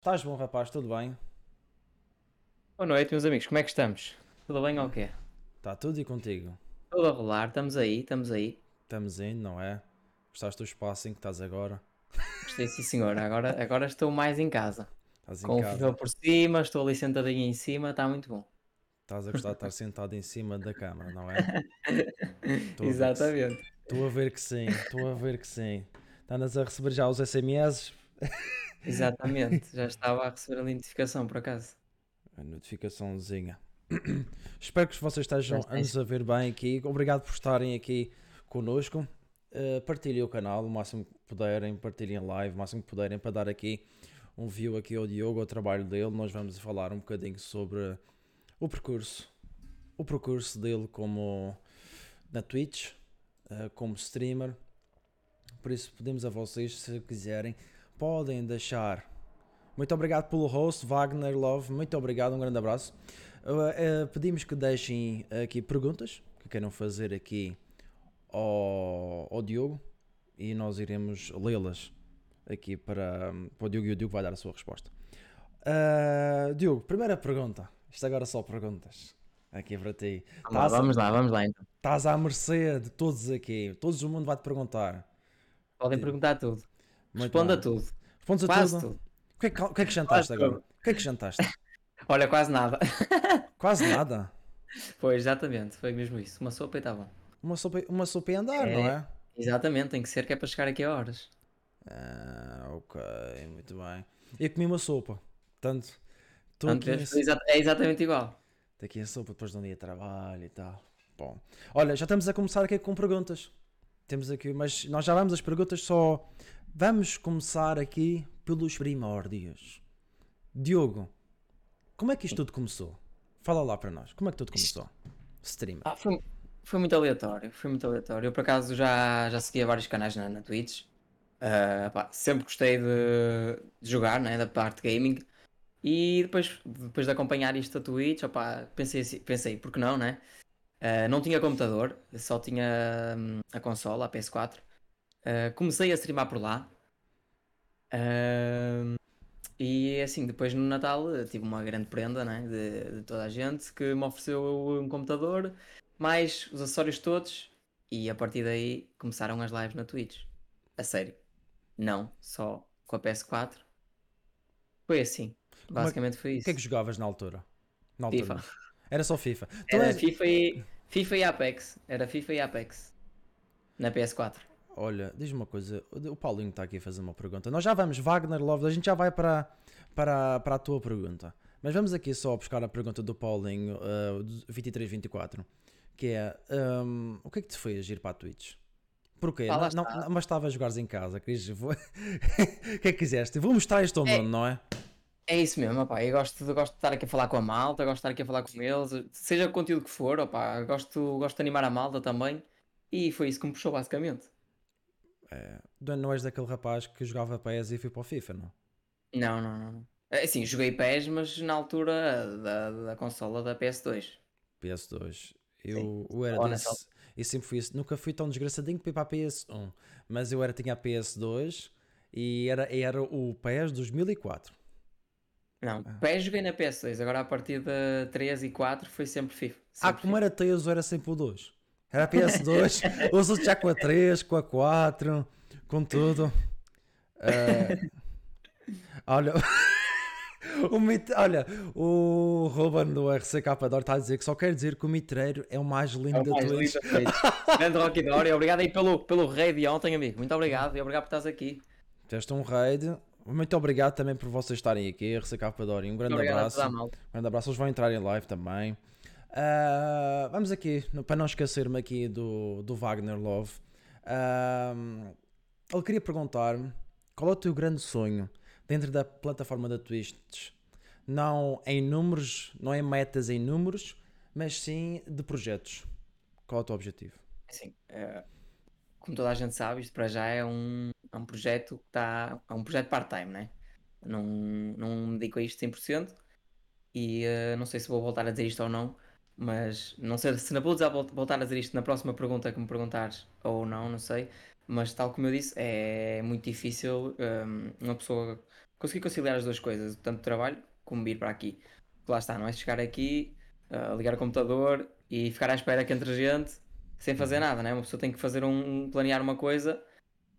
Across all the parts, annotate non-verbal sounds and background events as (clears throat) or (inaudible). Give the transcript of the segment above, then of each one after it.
Estás bom, rapaz? Tudo bem? Boa noite, meus amigos, como é que estamos? Tudo bem ou o quê? Está tudo e contigo? Tudo a rolar, estamos aí, estamos aí. Estamos indo, não é? Gostaste do espaço em que estás agora? Gostei, sim, senhor. Agora, (laughs) agora estou mais em casa. Estás em Com o casa? fogão por cima, estou ali sentadinho em cima, está muito bom. Estás a gostar de estar sentado em cima da cama, não é? (laughs) Exatamente. Estou a ver que sim, estou a ver que sim. Estás a receber já os SMS? (laughs) Exatamente. Já estava a receber a notificação, por acaso. A notificaçãozinha. (clears throat) Espero que vocês estejam a nos a ver bem aqui. Obrigado por estarem aqui connosco. Uh, partilhem o canal o máximo que puderem, partilhem a live o máximo que puderem para dar aqui um view aqui ao Diogo, ao trabalho dele. Nós vamos falar um bocadinho sobre o percurso, o percurso dele como na Twitch, uh, como streamer. Por isso pedimos a vocês, se quiserem, podem deixar. Muito obrigado pelo host, Wagner Love. Muito obrigado, um grande abraço. Uh, uh, pedimos que deixem aqui perguntas que queiram fazer aqui ao, ao Diogo e nós iremos lê-las aqui para, para o Diogo e o Diogo vai dar a sua resposta. Uh, Diogo, primeira pergunta. Isto agora só perguntas. Aqui para ti. Vamos lá, vamos lá, vamos lá então. Estás à mercê de todos aqui. Todos o mundo vai te perguntar. Podem perguntar tudo. Responda tudo. Respondes a Quase tudo. tudo. O que, é que, o que é que jantaste Quase agora? tudo. O que é que jantaste? (laughs) Olha, quase nada. (laughs) Quase nada. Foi, exatamente, foi mesmo isso. Uma sopa e está bom. Uma sopa, uma sopa a andar, É. não é? Exatamente, tem que ser que é para chegar aqui a horas. Ah, ok, muito bem. Eu comi uma sopa. Portanto, estou Portanto, aqui, é exa- é exatamente igual. aqui a sopa depois de um dia de trabalho e tal. Bom, olha, já estamos a começar aqui com perguntas. Temos aqui, mas nós já vamos às perguntas só. Vamos começar aqui pelos primórdios. Diogo, como é que isto tudo começou? Fala lá para nós, como é que tudo começou? Stream. Ah, foi, foi muito aleatório, foi muito aleatório. Eu por acaso já, já seguia vários canais na, na Twitch. Ah, pá, sempre gostei de, de jogar, né, da parte gaming. E depois, depois de acompanhar isto da Twitch, pensei, assim- pensei, por que não, né? Ah, não tinha computador, só tinha hum, a consola, a PS4. Ah, comecei a streamar por lá. Ah, e assim, depois no Natal eh, tive uma grande prenda né, de, de toda a gente que me ofereceu um computador, mais os acessórios todos, e a partir daí começaram as lives na Twitch. A sério. Não, só com a PS4. Foi assim. é- Basicamente foi O isso. que é que jogavas na altura? Na altura. FIFA. Era só FIFA. Era és- FIFA e, FIFA e Apex. Era FIFA e Apex. Na PS4. Olha, diz-me uma coisa, o Paulinho está aqui a fazer uma pergunta. Nós já vamos, Wagner Love, a gente já vai para, para, para a tua pergunta. Mas vamos aqui só buscar a pergunta do Paulinho, uh, do 2324, que é, um, o que é que te fez ir para a Twitch? Porquê? Não, não, mas estava a jogares em casa, querias, vou- (laughs) o que é que quiseste? Vou mostrar isto ao É. não é? É isso mesmo, opá. Eu gosto de, gosto de estar aqui a falar com a malta, gosto de estar aqui a falar com eles, seja o conteúdo que for, opá. Gosto, gosto de animar a malta também. E foi isso que me puxou, basicamente. É não- não és daquele rapaz que jogava PES e foi para o FIFA, não? Não, não, não. É Assim, joguei PES, mas na altura da, da consola da PS2. PS2. Eu, eu era desse. Eu sempre fui. Nunca fui tão desgraçadinho que fui para a PS1. Mas eu era, tinha a PS2 e era, era o PES 2004. Não, Ah. PES joguei na PS2, agora a partir da 3 e 4 foi sempre FIFA. Ah, Sempre como FIFA. era Tails, era sempre o 2. Era a PS2, os outros já com a 3, com a 4, com tudo. Ah, olha. (laughs) O mit... Olha, o Ruben do RCK Dor está a dizer que só quer dizer que o mitreiro é o mais lindo É o da mais Twitch. lindo. Grande Rocky Dory, (laughs) obrigado aí pelo, pelo raid de ontem, amigo. Muito obrigado e obrigado por estás aqui. Teste um raid. Muito obrigado também por vocês estarem aqui, RCK Padori. Um grande obrigado abraço. Um grande abraço. Eles vão entrar em live também. Ah, vamos aqui, para não esquecer-me aqui do, do Wagner Love. Ah, ele queria perguntar-me qual é o teu grande sonho dentro da plataforma da Twitch? Não em números, não em metas em números, mas sim de projetos. Qual é o teu objetivo? Assim, eh, como toda a gente sabe, isto para já é um, é um projeto que está. É um projeto part-time, né? Não, não me dedico a isto 100% e eh, não sei se vou voltar a dizer isto ou não, mas não sei se vou dizer- voltar a dizer isto na próxima pergunta que me perguntares ou não, não sei. Mas tal como eu disse, é muito difícil hum, uma pessoa conseguir conciliar as duas coisas, tanto trabalho como vir para aqui. Porque lá está, não é chegar aqui, uh, ligar o computador e ficar à espera que entre gente sem fazer Uhum. nada, né? Uma pessoa tem que fazer um, planear uma coisa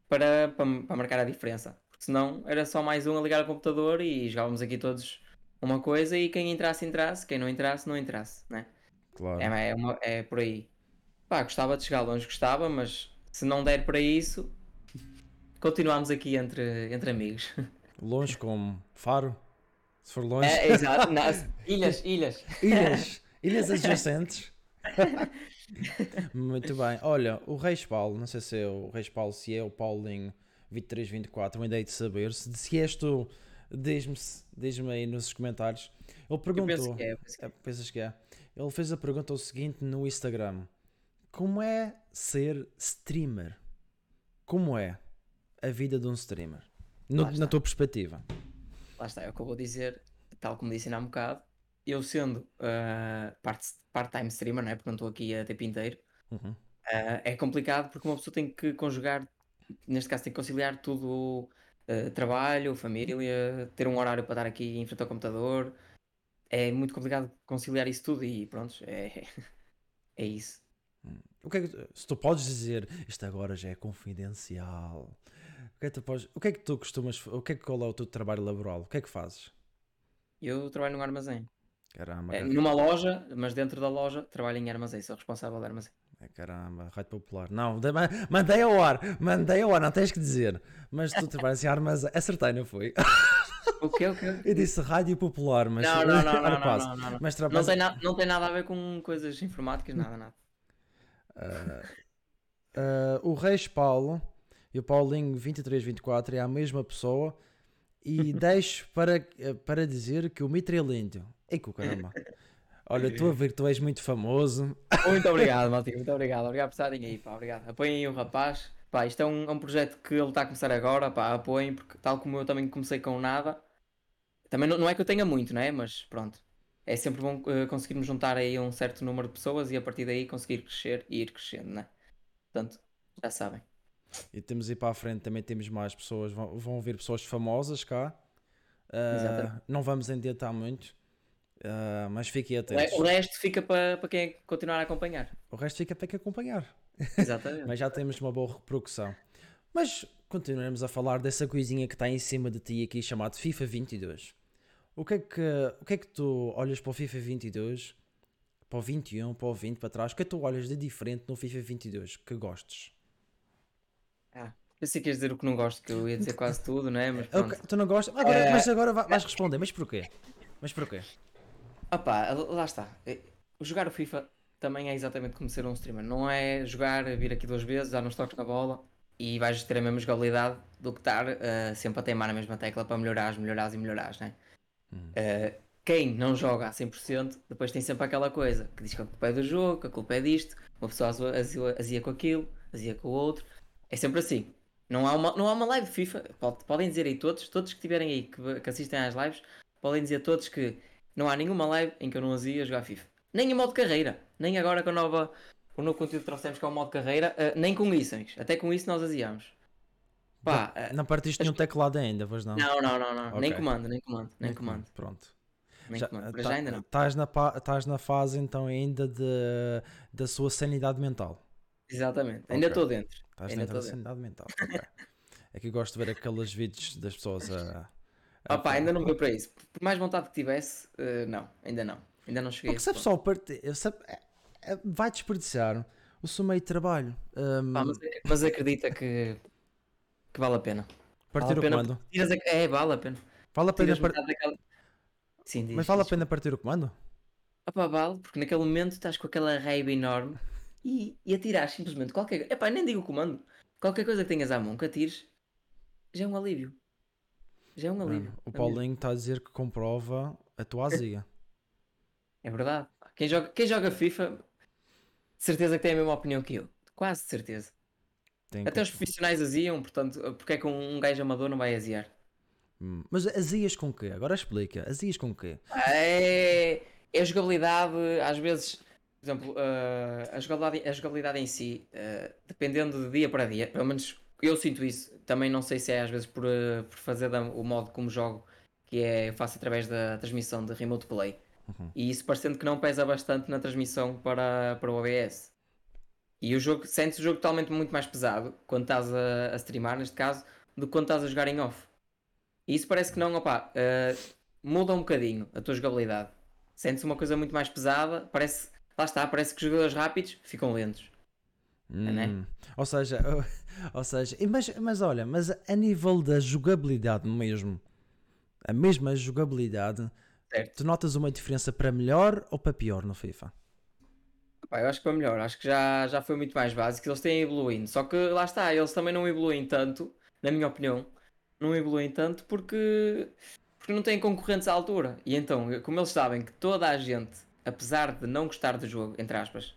para, para, para marcar a diferença. Porque senão era só mais um a ligar o computador e jogávamos aqui todos uma coisa e quem entrasse, entrasse, quem não entrasse, não entrasse, né? Claro. É, é, uma- é por aí. Pá, gostava de chegar longe, gostava, mas se não der para isso, continuamos aqui entre, entre amigos. Longe como Faro. Se for longe. É, (laughs) exato. Não, ilhas, ilhas. Ilhas. (laughs) Ilhas adjacentes. Muito bem. Olha, o Reis Paulo, não sei se é o Reis Paulo, se é o Paulinho 2324, ainda hei de saber. Se, se és tu, diz-me diz aí nos comentários. Ele Eu perguntou. penso que é. eu penso que é. É, Pensas que é? Ele fez a pergunta o seguinte no Instagram: Como é ser streamer? Como é a vida de um streamer? No- na tua perspectiva. Lá está, é o que eu vou dizer, tal como disse há um bocado. Eu sendo part- part-time streamer, não é? Porque não estou aqui a tempo inteiro, Uhum. ah, é complicado porque uma pessoa tem que conjugar, neste caso, tem que conciliar tudo: ah, trabalho, família, ter um horário para estar aqui em frente ao computador. É muito complicado conciliar isso tudo e pronto, é, (laughs) é isso. O que é que, se tu podes dizer, isto agora já é confidencial. O que é que tu, podes, o que é que tu costumas, o que é que qual é o teu trabalho laboral? O que é que fazes? Eu trabalho num armazém. Caramba, É, cara- numa loja, mas dentro da loja trabalho em armazém, sou responsável de armazém. é, caramba, rádio popular. Não, de- ma- mandei ao ar, mandei ao ar, não tens que dizer. Mas tu trabalhas em armazém. Acertei, não foi? (laughs) O quê? O quê? Eu disse rádio popular, mas Não, (laughs) não, não, não, não, não, não, não. Mas Não trabalhas tem, na- não tem nada a ver com coisas informáticas, nada, nada. Ah, o Reis Paulo e o Paulinho 2324 é a mesma pessoa e (laughs) deixo para, para dizer que o Mitrelíndio. Ei, com caramba. Olha, tu a ver, tu és muito famoso. Muito (laughs) obrigado, Maltinho, muito obrigado. Obrigado por estarem aí, pá, obrigado. Apoiem aí o rapaz. Pá, isto é um, é um projeto que ele está a começar agora, pá, apoiem, porque tal como eu também comecei com nada, também não, não é que eu tenha muito, né? Mas pronto. É sempre bom eh, conseguirmos juntar aí um certo número de pessoas e a partir daí conseguir crescer e ir crescendo, né? Portanto, já sabem. E temos aí para a frente também temos mais pessoas, vão, vão vir pessoas famosas cá. Exatamente. não vamos adiantar muito, ah, mas fiquem atentos. O resto fica para para quem continuar a acompanhar. O resto fica até que acompanhar. Exatamente. Mas já temos uma boa repercussão. Mas continuaremos a falar dessa coisinha que está em cima de ti aqui chamado FIFA 22. O que é que, o que, é que tu olhas para o FIFA 22, para o 21, para o 20, para trás? O que é que tu olhas de diferente no FIFA 22 que gostes? Ah, pensei que ias dizer o que não gosto, que eu ia dizer quase tudo, né? Mas Ok, pronto. tu não gostas? Agora, É. Mas agora vai- vais responder. Mas porquê? Mas porquê? Opá, lá está. Eh, Jogar o FIFA também é exatamente como ser um streamer. Não é jogar, vir aqui duas vezes, dar uns toques na bola e vais ter a mesma jogabilidade do que estar eh, sempre a teimar na mesma tecla para melhorar, melhorar e melhorar, né? Eh, quem não joga a 100% depois tem sempre aquela coisa que diz que a culpa é do jogo, que a culpa é disto, uma pessoa azia, azia- com aquilo, azia com o outro. É sempre assim. Não há uma, não há uma live de FIFA. Pode- podem dizer aí todos, todos que estiverem aí que, que assistem às lives, podem dizer todos que não há nenhuma live em que eu não azia a jogar FIFA. Nem em modo carreira. Nem agora com a nova, o novo conteúdo que trouxemos que é o modo carreira. eh, nem com isso, amigos. Até com isso nós aziamos. Pá, eh, Não partiste nenhum teclado ainda, pois não? não, não, não, não. Nem Ok. comando, nem comando, nem comando. Pronto. Nem Já- comando. Para tá- já ainda não. Estás na, estás na fase então ainda de, da sua sanidade mental. Exatamente. Ainda estou dentro. Estás Ainda dentro da dentro. sanidade mental. ok. (laughs) É que eu gosto de ver aqueles vídeos das pessoas a. a Opa, ainda não deu para isso. Por mais vontade que tivesse, eh, não, ainda não. Ainda não cheguei a Porque a ponto. pessoa parte, se a- é- é- vai desperdiçar o seu meio de trabalho. Pá, mas, mas acredita que, que vale a pena. partir vale o a pena comando. tiras a- É, vale a pena. Vale a pena Tiras par- metade daquela... Sim, diz, Mas vale a diz. pena partir o comando? Opa, vale, porque naquele momento estás com aquela raiva enorme e, e atirares simplesmente qualquer Epá, nem digo o comando. Qualquer coisa que tenhas à mão que atires já é um alívio. Já é um alívio. o na mesma. Paulinho está a dizer que comprova a tua (laughs) azia. É verdade. Quem joga, quem joga FIFA, de certeza que tem a mesma opinião que eu. Quase de certeza. Tem Até que- os profissionais aziam, portanto, porque é que um, um gajo amador não vai aziar? Hum, Mas azias com quê? Agora explica. Azias com quê? É, é a jogabilidade, às vezes, por exemplo, eh, a, jogabilidade, a jogabilidade em si, eh, dependendo de dia para dia, pelo menos eu sinto isso. Também não sei se é às vezes por, eh, por fazer da- o modo como jogo, que é eu faço através da transmissão de Remote Play. Uhum. E isso parecendo que não pesa bastante na transmissão para, para o OBS. E o jogo, sentes o jogo totalmente muito mais pesado quando estás a, a streamar, neste caso, do que quando estás a jogar em off. E isso parece que não, opá, eh, muda um bocadinho a tua jogabilidade. Sentes uma coisa muito mais pesada, parece, lá está, parece que os jogadores rápidos ficam lentos. né? Hum. Ou seja, (laughs) ou seja, mas, mas olha, mas a nível da jogabilidade mesmo, a mesma jogabilidade, Certo. tu notas uma diferença para melhor ou para pior no FIFA? Pá, eu acho que foi melhor, acho que já, já foi muito mais básico. Eles têm evoluindo, só que lá está, eles também não evoluem tanto, na minha opinião, não evoluem tanto porque, porque não têm concorrentes à altura. E então, como eles sabem que toda a gente, apesar de não gostar do jogo, entre aspas,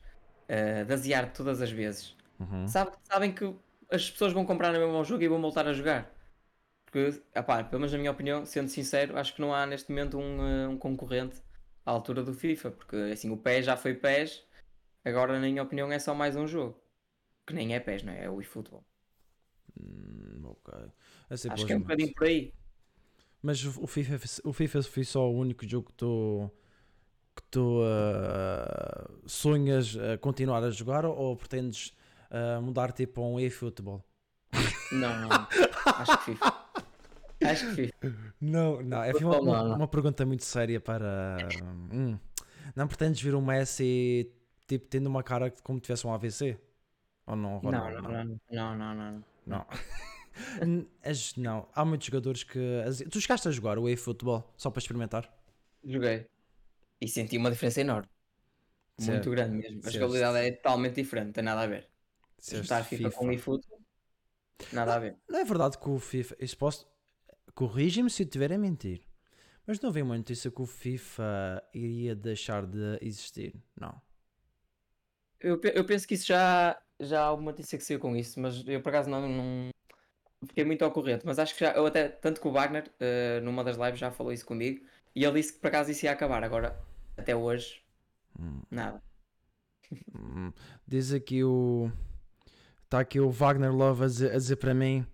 uh, de aziar todas as vezes, Uhum. sabe, sabem que as pessoas vão comprar no mesmo jogo e vão voltar a jogar. Porque, epá, pelo menos na minha opinião, sendo sincero, acho que não há neste momento um, uh, um concorrente à altura do FIFA, porque assim o PES já foi PES, agora na minha opinião é só mais um jogo. Que nem é PES, não é? É o eFootball. Hum, ok. Assim, Acho que é um bocadinho por aí. Mas o FIFA, o FIFA foi só o único jogo que tu, que tu ah, sonhas a continuar a jogar ou, pretendes ah, mudar tipo a um eFootball? Não, não. Acho que FIFA. (laughs) Acho que FIFA. Não, não, é uma, uma, não, não. uma pergunta muito séria para. hum, não pretendes vir um Messi tipo tendo uma cara como tivesse um AVC? Ou não? Não, não, não, não, não, não. Não. As- (laughs) não. Há muitos jogadores que. as- Tu chegaste a jogar o eFootball só para experimentar? Joguei. E senti uma diferença enorme. Certo. Muito grande mesmo. A Certo. jogabilidade é totalmente diferente, não tem nada a ver. Disseste Juntar FIFA, com eFootball, nada a ver. Não é verdade que o FIFA. Isso posso. Corrige-me se eu estiver a mentir. Mas não veio uma notícia que o FIFA iria deixar de existir. Não. Eu, eu penso que isso já, já há alguma notícia que saiu com isso, mas eu por acaso não, não fiquei muito ao corrente. Mas acho que já, eu até, tanto que o Wagner, eh, numa das lives, já falou isso comigo, e ele disse que por acaso isso ia acabar. Agora, até hoje, Hum. nada. Hum, Diz aqui o. Está aqui o Wagner Love a dizer, a dizer para mim: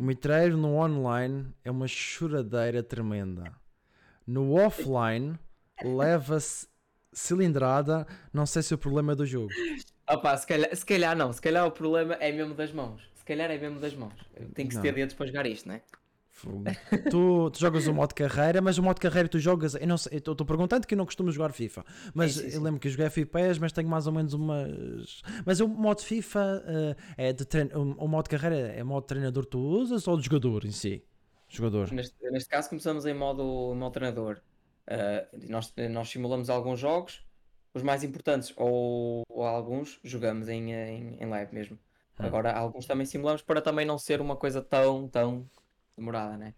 o mitreiro no online é uma choradeira tremenda. No offline leva-se cilindrada. Não sei se o problema é do jogo. Opa, se calhar, se calhar não, se calhar o problema é mesmo das mãos. Se calhar é mesmo das mãos. Tem que se ter dedos para jogar isto, não é? Tu, tu jogas o modo carreira, mas o modo carreira tu jogas. Eu não sei, eu estou perguntando que eu não costumo jogar FIFA. Mas Sim, sim, eu sim. lembro que eu joguei FPS, mas tenho mais ou menos umas. Mas o modo FIFA eh, é de treino. O, o modo carreira é modo treinador que tu usas ou de jogador em si? Jogador. Neste, neste caso começamos em modo, modo treinador. Ah, nós, nós simulamos alguns jogos, os mais importantes, ou, ou alguns jogamos em, em, em live mesmo. Hum. Agora alguns também simulamos para também não ser uma coisa tão, tão demorada, né?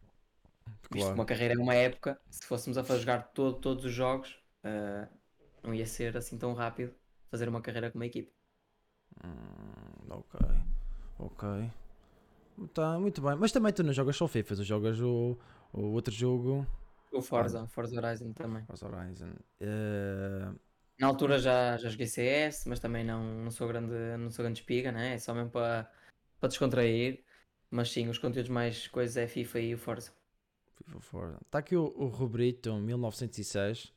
Visto que Claro. uma carreira é uma época, se fôssemos a fazer jogar todo, todos os jogos, ah, não ia ser assim tão rápido fazer uma carreira com uma equipe. Hum, ok. Ok. Tá, muito bem. Mas também tu não jogas só FIFA, tu jogas o, o outro jogo. O Forza, Forza Horizon também. Forza Horizon. Eh, Na altura já, já joguei CS, mas também não, não sou grande, não sou grande espiga, né? É só mesmo para descontrair. Mas sim, os conteúdos mais coisas é FIFA e o Forza. FIFA Forza. Está aqui o, o Robrito 1906.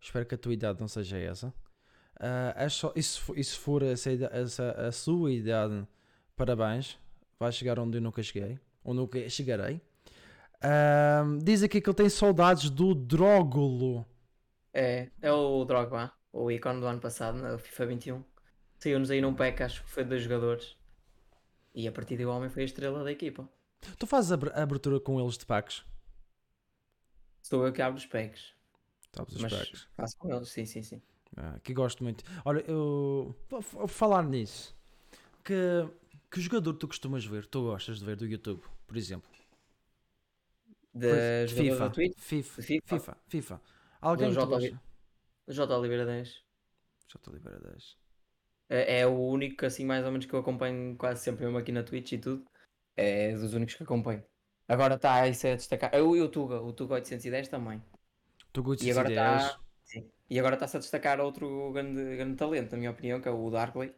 Espero que a tua idade não seja essa. É só, e, se, e se for essa, essa- a sua idade, parabéns. Vai chegar onde eu nunca cheguei. Ou nunca chegarei. Ah, diz aqui que ele tem saudades do Drógulo. É, é o Drogba, o ícone do ano passado, no FIFA 21. Saiu-nos aí num pack, acho que foi dois jogadores. E a partir daí o homem foi a estrela da equipa. Tu fazes a abertura com eles de packs? Sou eu que abro os packs. Sabes os Mas packs? faço com eles, sim, sim, sim. Ah, que gosto muito. Olha, eu. Vou falar nisso. Que, que jogador tu costumas ver? Tu gostas de ver do YouTube, por exemplo? De De FIFA. FIFA. De FIFA? FIFA. FIFA. Alguém que gosta? J. Oliveira 10. J. Oliveira 10. É, é o único, assim, mais ou menos que eu acompanho quase sempre, mesmo aqui na Twitch e tudo. É dos únicos que acompanho. Agora está isso é destacar. Eu e o Tuga, o Tuga 810 também. Tu gostas E agora está. E agora está-se a destacar outro grande, grande talento, na minha opinião, que é o Darkley.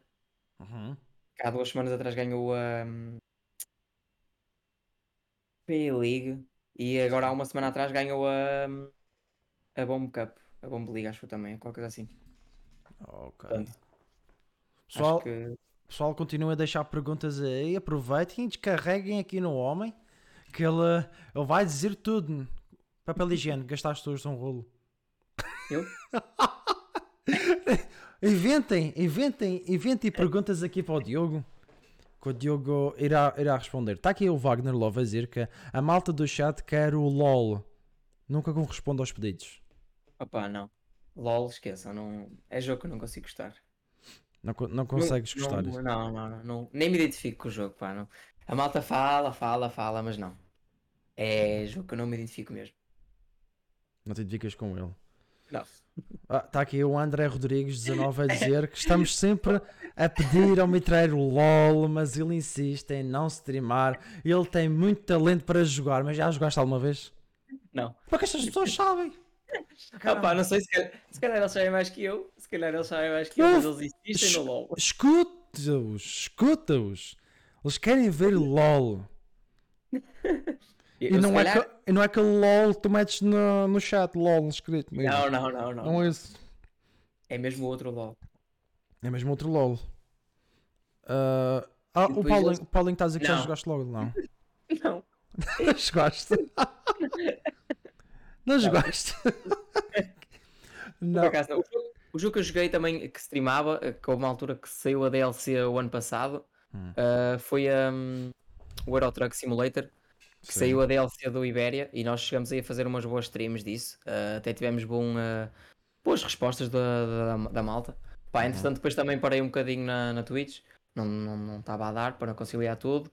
Uhum. Que há duas semanas atrás ganhou a, PA League e agora há uma semana atrás ganhou a, a Bomb Cup, a Bomb League, acho que também, qualquer coisa assim. Ok. Portanto, Pessoal, que pessoal continua a deixar perguntas aí. Aproveitem e descarreguem aqui no homem que ele, ele vai dizer tudo. Papel higiênico, gastaste hoje um rolo. eu? (laughs) Inventem, inventem, inventem perguntas aqui para o Diogo. Que o Diogo irá, irá responder. Está aqui o Wagner Love a dizer que a malta do chat quer o LOL. Nunca corresponde aos pedidos. Opá, não. LOL, esqueçam, não... é jogo que eu não consigo gostar. Não, não consegues não, gostar. Não, não, não. Nem me identifico com o jogo, pá. Não. A malta fala, fala, fala, mas não. É jogo que eu não me identifico mesmo. Não te identificas com ele. Não. Está aqui o André Rodrigues, 19, a dizer que (laughs) estamos sempre a pedir ao Mitreiro LOL, mas ele insiste em não streamar. Ele tem muito talento para jogar, mas já jogaste alguma vez? Não. Porque estas pessoas sabem. Opá, não sei se calhar, se calhar eles sabem mais que eu. Se calhar eles sabem mais que eu, mas eles insistem no LOL. Escuta-os, escuta-os. Eles querem ver LOL. (laughs) E Eu, não, é calhar- que, e não é aquele LOL que tu metes no, no chat, LOL escrito mesmo. Não, não, não, não. Não é esse. É mesmo outro LOL. É mesmo outro LOL. Ah, ah, E o Paulinho, eles- o Paulinho está a dizer que já Não. jogaste logo, não? (laughs) Não. Não (laughs) jogaste? Não jogaste? (laughs) Por Não. acaso, não. O, jogo, o jogo que eu joguei também, que streamava, eh, que houve uma altura que saiu a DLC o ano passado, Hum. ah, foi um, o Euro Truck Simulator, que Sim. saiu a DLC do Ibéria e nós chegamos aí a fazer umas boas streams disso. Ah, até tivemos bom, ah, boas respostas da, da, da malta. Pá, entretanto, depois também parei um bocadinho na, na Twitch, não estava não, estava a dar para conciliar tudo.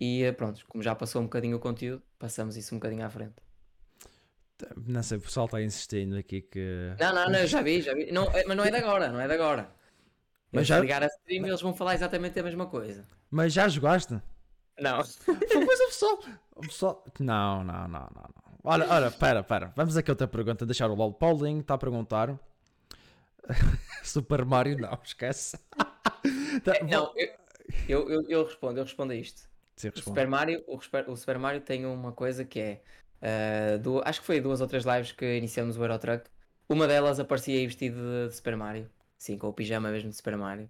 E pronto, como já passou um bocadinho o conteúdo, passamos isso um bocadinho à frente. Não sei, o pessoal está insistindo aqui que. Não, não, não, já vi, já vi. Não, é- mas não é de agora, não é de agora. Mas Mas já- ligar a stream eles vão falar exatamente a mesma coisa. Mas já jogaste? Não. (laughs) Mas o pessoal. O pessoal... Não, não, não, não. não. Olha, olha, pera, pera. Vamos aqui outra pergunta. Deixar o LOL. Paulinho está a perguntar. (laughs) Super Mario, não, esquece. Tá, Não, eu, eu, eu, respondo, eu respondo a isto. Sim, O responde. Super Mario, o, o Super Mario tem uma coisa que é. Ah, du- acho que foi duas ou três lives que iniciamos o Euro Truck. Uma delas aparecia aí vestido de, de Super Mario. Sim, com o pijama mesmo de Super Mario.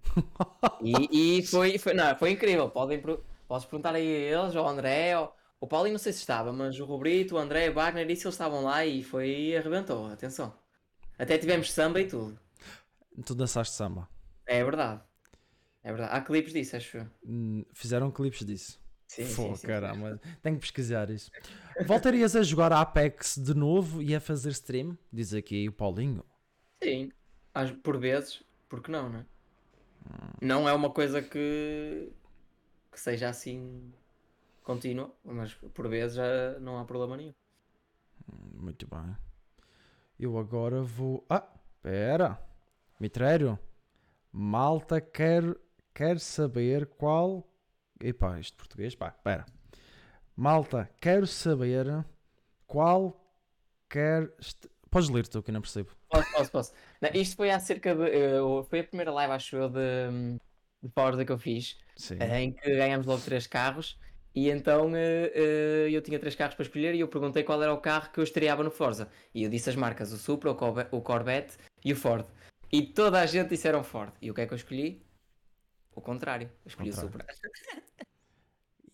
E, e foi, foi, não, foi incrível. Podem, podes perguntar aí a eles, ao André, ao, o Paulinho não sei se estava, mas o Robrito, o André, o Wagner, isso eles estavam lá e foi arrebentou, atenção. Até tivemos samba e tudo. Tu dançaste samba. É verdade. É verdade. Há clipes disso, acho. Hum, Fizeram clipes disso. Sim, Pô, sim, sim. caramba. (laughs) Tenho que pesquisar isso. Voltarias a jogar Apex de novo e a fazer stream? Diz aqui o Paulinho. Sim, às- por vezes, porque não, né? Não é uma coisa que, que seja assim contínua, mas por vezes já não há problema nenhum. Muito bem. Eu agora vou. Ah, pera. Mitrério. Malta quer, quer saber qual. Epá, isto português. Pá, pera. Malta, quero saber qual quer. Podes ler tu que eu não percebo. Posso, posso, posso. Não, isto foi há cerca de. eh, foi a primeira live, acho eu, de, de Forza que eu fiz, Sim. eh, em que ganhámos logo três carros. E então eh, eh, eu tinha três carros para escolher e eu perguntei qual era o carro que eu estreava no Forza. E eu disse as marcas, o Supra, o Corvette e o Ford. E toda a gente disseram Ford. E o que é que eu escolhi? O contrário. Eu escolhi Contrário. Supra.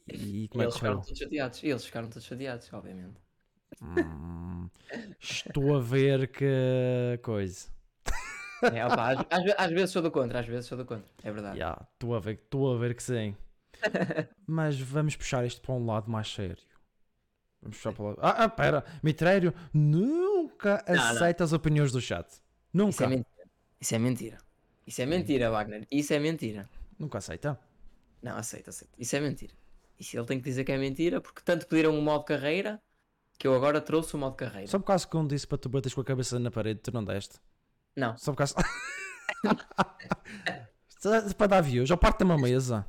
E E como é eles ficaram todos chateados. Eles ficaram todos chateados, obviamente. Hum, estou a ver que coisa. É, opa, às, às às vezes sou do contra, às vezes sou do contra. É verdade. Ya, Estou a ver, estou a ver que sim. (laughs) Mas vamos puxar isto para um lado mais sério. Vamos puxar para o lado. Ah, ah pera, Mitrério nunca Não, não. aceita as opiniões do chat. Isso Nunca. é mentira. Isso é mentira. Isso é mentira, Wagner. Isso é mentira. Nunca aceita. Não, aceita, aceita. Isso é mentira. Isso ele tem que dizer que é mentira, porque tanto pediram o modo carreira que eu agora trouxe o modo carreira. Só por causa que um disse para tu bateres com a cabeça na parede, tu não deste. Não, Só por causa. (laughs) Para dar views, ou parte uma mesa.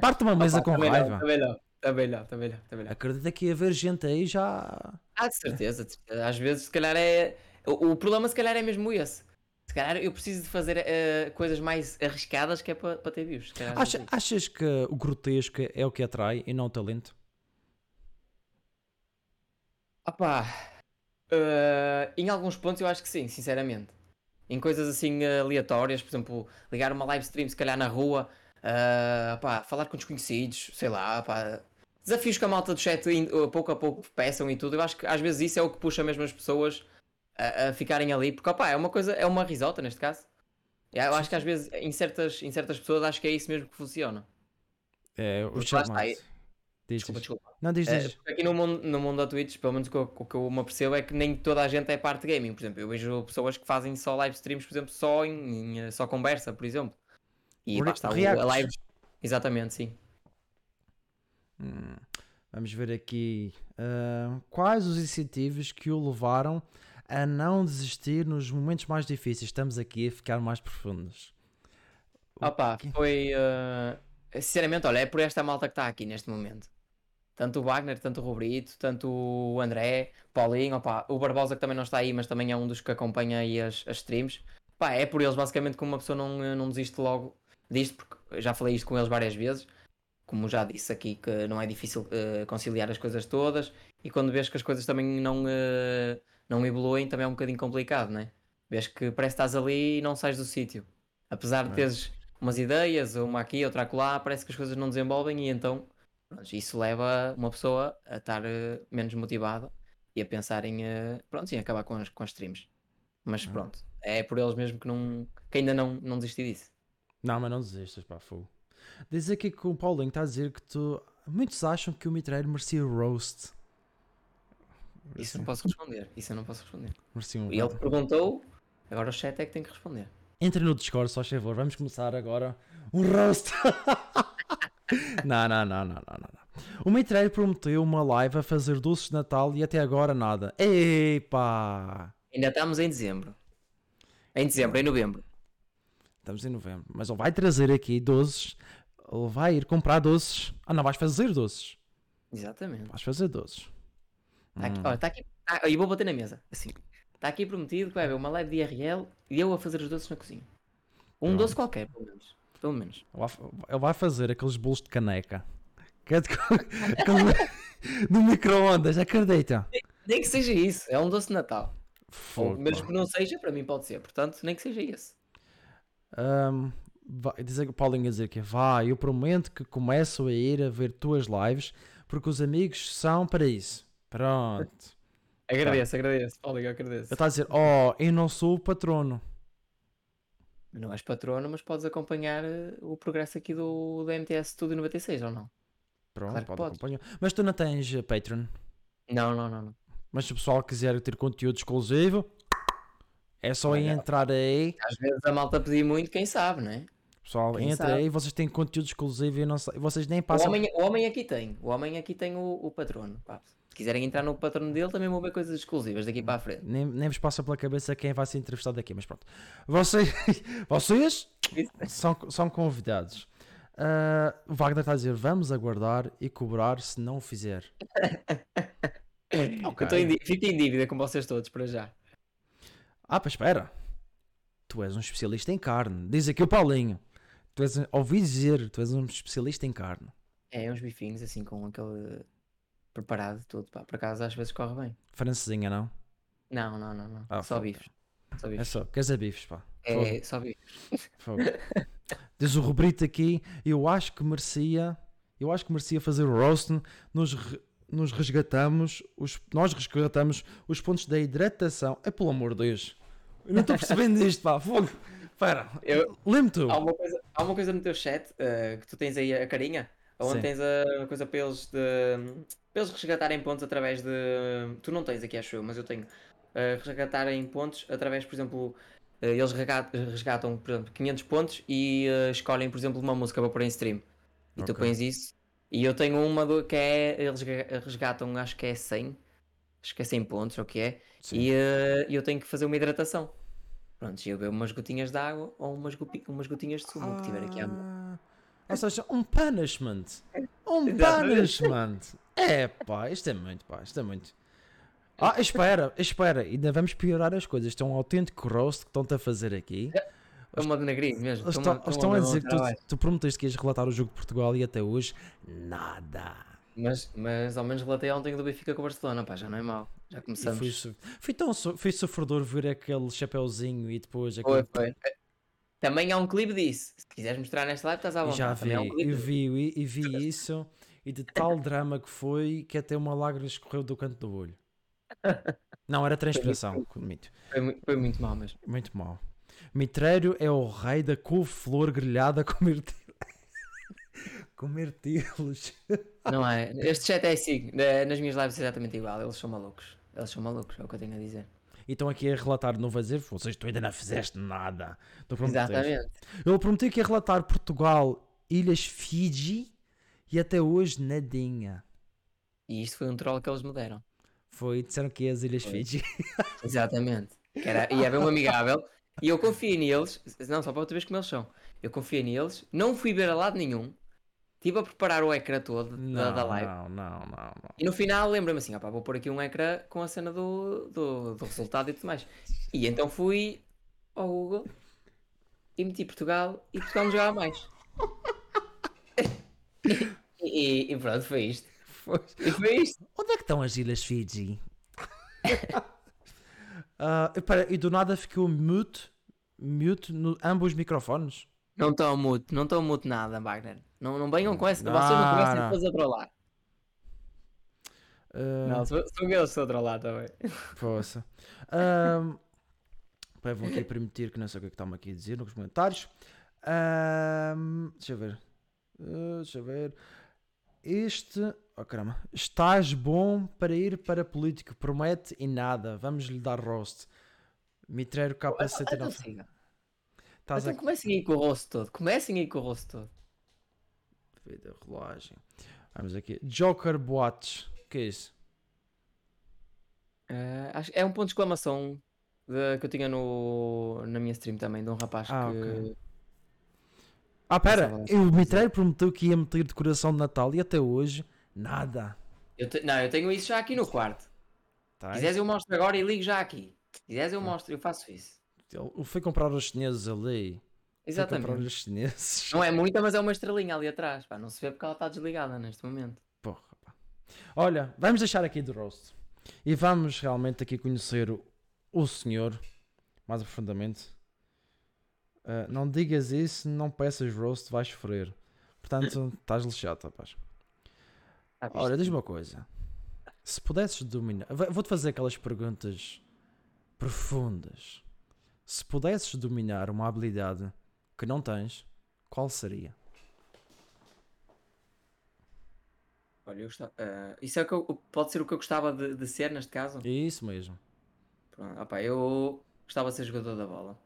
Parte uma mesa com também raiva. Não, também não, também não, também não, também não. Acredita que haver gente aí já. Ah, de certeza, de certeza. Às vezes, se calhar é. O, o problema, se calhar, é mesmo esse. Se calhar eu preciso de fazer eh, coisas mais arriscadas que é para para ter views. Acha- é achas que o grotesco é o que atrai e não o talento? Opá, eh, em alguns pontos eu acho que sim, sinceramente. Em coisas assim eh, aleatórias, por exemplo, ligar uma live stream se calhar na rua, eh, opá, falar com desconhecidos, sei lá, opá, desafios que a malta do chat pouco a pouco peçam e tudo. Eu acho que às vezes isso é o que puxa mesmo as pessoas a, a ficarem ali, porque opá, é uma coisa, é uma risota neste caso. Eu acho que às vezes em certas, em certas pessoas acho que é isso mesmo que funciona. É, o chamado. é- Diz, Desculpa, diz. desculpa. Não, diz, Eh, diz. aqui no mundo, no mundo da Twitch, pelo menos o que, eu, o que eu me apercebo é que nem toda a gente é parte de gaming. Por exemplo, eu vejo pessoas que fazem só live streams, por exemplo, só em, em, eh, só conversa, por exemplo. E reacts. a live. Exatamente, sim. Hum, Vamos ver aqui. ah, quais os incentivos que o levaram a não desistir nos momentos mais difíceis? Estamos aqui a ficar mais profundos. Opa, quê? foi. eh, sinceramente, olha, é por esta malta que está aqui neste momento. Tanto o Wagner, tanto o Rubrito, tanto o André, Paulinho, opa, o Barbosa que também não está aí, mas também é um dos que acompanha aí as, as streams. Pá, é por eles basicamente que uma pessoa não, eh, não desiste logo disto, porque já falei isto com eles várias vezes. Como já disse aqui, que não é difícil eh, conciliar as coisas todas, e quando vês que as coisas também não, eh, não evoluem, também é um bocadinho complicado, né? Vês que parece que estás ali e não sais do sítio. Apesar de É. teres umas ideias, uma aqui, outra acolá, parece que as coisas não desenvolvem e então pronto, isso leva uma pessoa a estar eh, menos motivada e a pensar em, eh, pronto, em acabar com as, com as streams. Mas Ah. pronto, é por eles mesmo que, não, que ainda não, não desisti disso. Não, mas não desistas, pá, fogo. Diz aqui que o Paulinho está a dizer que tu. Muitos acham que o Mitreiro merecia roast. Isso não posso responder. Isso eu não posso responder. Merecia um E ele perguntou, agora o chat é que tem que responder. Entre no Discord, só favor. Vamos começar agora um roast. (laughs) não, não, não, não, não, não. O Mitreiro prometeu uma live a fazer doces de Natal e até agora nada. Epá! Ainda estamos em dezembro. Em dezembro, em novembro. Estamos em novembro. Mas ele vai trazer aqui doces. Ele vai ir comprar doces. Ah, não, vais fazer doces. Exatamente. Vais fazer doces. Está aqui, olha, está aqui. Ah, e vou bater na mesa. Assim. Está aqui prometido que vai haver uma live de IRL e eu a fazer os doces na cozinha. Um Pronto. doce qualquer, pelo menos. Pelo menos. Ele vai- fazer aqueles bolos de caneca. É no (laughs) micro-ondas, acredita? Nem que seja isso, é um doce de Natal. Fogo, mesmo que não seja, para mim pode ser. Portanto, nem que seja esse. Ahm, vai, dizer, o Paulinho a dizer que vai, eu prometo que começo a ir a ver tuas lives porque os amigos são para isso. Pronto. Agradeço, agradeço. Paulinho, agradeço. Ele está a dizer, oh, eu não sou o patrono. Não és patrono, mas podes acompanhar eh, o progresso aqui do, do MTS Studio 96, ou não? Pronto, Claro pode podes. acompanhar. Mas tu não tens eh, Patreon. Não, não, não. não. Mas se o pessoal quiser ter conteúdo exclusivo, é só Olha. entrar aí. Às vezes a malta pedir muito, quem sabe, não é? Pessoal, Quem entra sabe? aí, vocês têm conteúdo exclusivo e não sei, vocês nem O passam. homem, o homem aqui tem. O homem aqui tem o, o patrono. pá. Se quiserem entrar no patrono dele, também vão ver coisas exclusivas daqui para a frente. Nem, nem vos passa pela cabeça quem vai ser entrevistado aqui, mas pronto. Vocês, (laughs) vocês são, são convidados. Ah, o Wagner está a dizer: vamos aguardar e cobrar se não o fizer. (laughs) Estou em fico em dívida com vocês todos para já. Ah, mas espera. Tu és um especialista em carne. Diz aqui o Paulinho. Tu és, ouvi dizer, tu és um especialista em carne. É, uns bifinhos assim com aquele preparado tudo. Pá. Por acaso às vezes corre bem. Francesinha, não? Não, não, não, não. Ah, só bifes. Só É bifes. só, queres a bifes, pá. É, só bifes. (laughs) Diz o Rubrito aqui, eu acho que merecia, eu acho que merecia fazer o roasting, nos, re- nos resgatamos, os, nós resgatamos os pontos da hidratação. É pelo amor de Deus. Eu não estou percebendo isto, pá. Fogo. Espera, Eu- lembro tu. Há uma, coisa, há uma coisa no teu chat eh, que tu tens aí a carinha, onde Sim. tens a coisa para eles, de, para eles resgatarem pontos através de. Tu não tens aqui, acho eu, mas eu tenho. eh, resgatarem pontos através, por exemplo, eh, eles resgatam, por exemplo, 500 pontos e eh, escolhem, por exemplo, uma música para pôr em stream. E tu Ok. pões isso. E eu tenho uma do, que é. Eles resgatam, acho que é 100. Acho que é 100 pontos, ou o que é. Sim. E eu tenho que fazer uma hidratação. Pronto, e eu bebo umas gotinhas de água ou umas, umas gotinhas de sumo que tiver aqui à mão. Ou seja, um punishment. Um punishment. É pá, isto é muito, pá, isto é muito. Ah, espera, espera, ainda vamos piorar as coisas. Isto é um autêntico roast que estão-te a fazer aqui. É uma de negrinho mesmo. Estão, estão-me estão a dizer que tu, tu prometeste que ias relatar o jogo de Portugal e até hoje nada. Mas, mas ao menos relatei ontem do Benfica com o Barcelona, pá, já não é mau. Já começamos. fui, tão so- fui sofredor ver aquele chapéuzinho e depois Foi, aquele. foi. Também há um clipe disso. Se quiseres mostrar nesta live, estás à vontade. já vi, há um e clipe. vi, e, vi isso, e de tal drama que foi que até uma lágrima escorreu do canto do olho. (laughs) Não, era transpiração, admito. Foi, mu- foi muito mal mesmo. Muito mal. Mitreiro é o rei da couve-flor grelhada com (laughs) mirtilos. com mirtilos. Não é? (laughs) Este chat é assim. Nas minhas lives é exatamente igual. Eles são malucos. Eles são malucos, é o que eu tenho a dizer. E estão aqui a relatar, não vai dizer, vocês tu ainda não fizeste nada. Exatamente. Ele prometeu que ia relatar Portugal, Ilhas Fiji e até hoje nadinha. E isto foi um troll que eles me deram. Foi, disseram que ia as Ilhas Foi. Fiji. (laughs) Exatamente. Era, ia haver um amigável. E eu confiei neles. Não, só para outra vez como eles são. Eu confiei neles. Não fui ver a lado nenhum. Estive a preparar o ecrã todo da, Não, da live. não, não, não, não. E no final lembro-me assim, opá, vou pôr aqui um ecrã com a cena do, do, do resultado e tudo mais. E então fui ao Google e meti Portugal e Portugal não jogava mais. (laughs) e, e pronto, foi isto. Foi. E foi isto. Onde é que estão as Ilhas Fiji? (laughs) Ah, espera, e do nada ficou mute, mute no ambos os microfones. Não estão mute, não estão mute nada, Wagner. Não, não venham com essa. Não, Vocês não comecem não. depois a trollar. Ah, Não, sou, sou eu que estou a trollar também. Poça. (laughs) Ahm, pá, vou aqui permitir que não sei o que é que está-me aqui a dizer nos comentários. Ahm, deixa eu ver. Ah, deixa eu ver. Este. Oh caramba. Estás bom para ir para político. Promete e nada. Vamos lhe dar roast. Mitreiro Então K79. Estás Então aqui. comecem aí com o rosto todo. Comecem aí com o rosto todo. Vida, relagem. Vamos aqui. Joker Boates. O que é isso? Eh, acho, é um ponto de exclamação de- que eu tinha no, na minha stream também, de um rapaz Ah, que. ok. Ah, pera. Pensava- O Mitreiro prometeu que ia meter decoração de Natal e até hoje nada. Eu te- Não, eu tenho isso já aqui no quarto. Tá? Se quiseres eu mostro agora e ligo já aqui. Se quiseres eu mostro, eu faço isso. Ele foi comprar os chineses ali. Foi comprar Exatamente. os chineses. Não é muita, mas é uma estrelinha ali atrás. Pá, não se vê porque ela está desligada neste momento. Porra, pá. Olha, vamos deixar aqui de roast. E vamos realmente aqui conhecer o, o senhor mais profundamente. Ah, não digas isso, não peças roast, vais sofrer. Portanto, (coughs) estás lixado, rapaz. Ah, viste? Olha, diz-me uma coisa. Se pudesses dominar. Vou-te fazer aquelas perguntas profundas. Se pudesses dominar uma habilidade que não tens, qual seria? Olha, eu gostava, eh, isso é o que eu- pode ser o que eu gostava de, de ser neste caso. É isso mesmo. Pronto, opá, eu gostava de ser jogador da bola.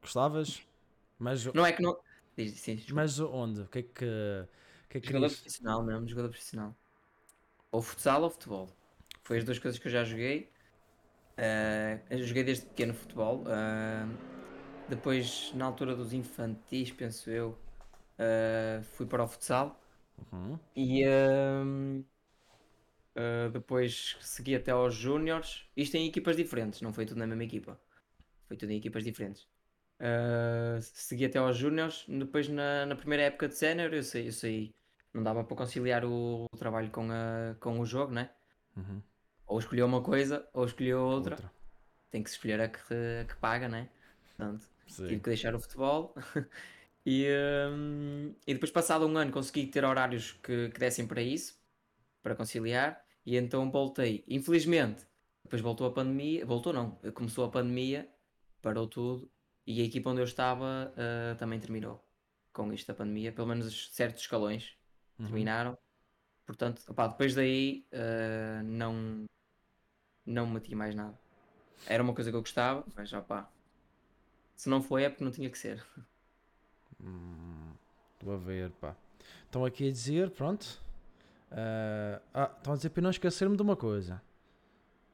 Gostavas? Mas, Não é que não. Diz, sim, desculpa. mas onde? O que é que. Que é que Jogador querias? profissional mesmo, jogador profissional. Ou futsal ou futebol. Foi as duas coisas que eu já joguei. Eh, eu joguei desde pequeno futebol. eh, depois, na altura dos infantis, penso eu, eh, fui para o futsal. Uhum. E depois segui até aos júniores. Isto em equipas diferentes, não foi tudo na mesma equipa. Foi tudo em equipas diferentes. Segui até aos júniores. Depois, na, na primeira época de sénior, eu saí, eu saí. Não dava para conciliar o, o trabalho com, a, com o jogo, né? Uhum. Ou escolheu uma coisa ou escolheu outra. Outra. Tem que se escolher a que, a que paga, né? Portanto, tive Sim. que deixar o futebol. (laughs) e, hum, e depois, passado um ano, consegui ter horários que, que dessem para isso, para conciliar. E então voltei. Infelizmente, depois voltou a pandemia. Voltou, não. Começou a pandemia, parou tudo. E a equipa onde eu estava ah, também terminou com isto da pandemia. Pelo menos certos escalões Uhum. terminaram. Portanto, opá, depois daí ah, não, não me meti mais nada. Era uma coisa que eu gostava, mas opá, se não foi é porque não tinha que ser. Hum, Estou a ver, pá. Estão aqui a dizer, pronto. Ah, ah, estão a dizer para não esquecer-me de uma coisa.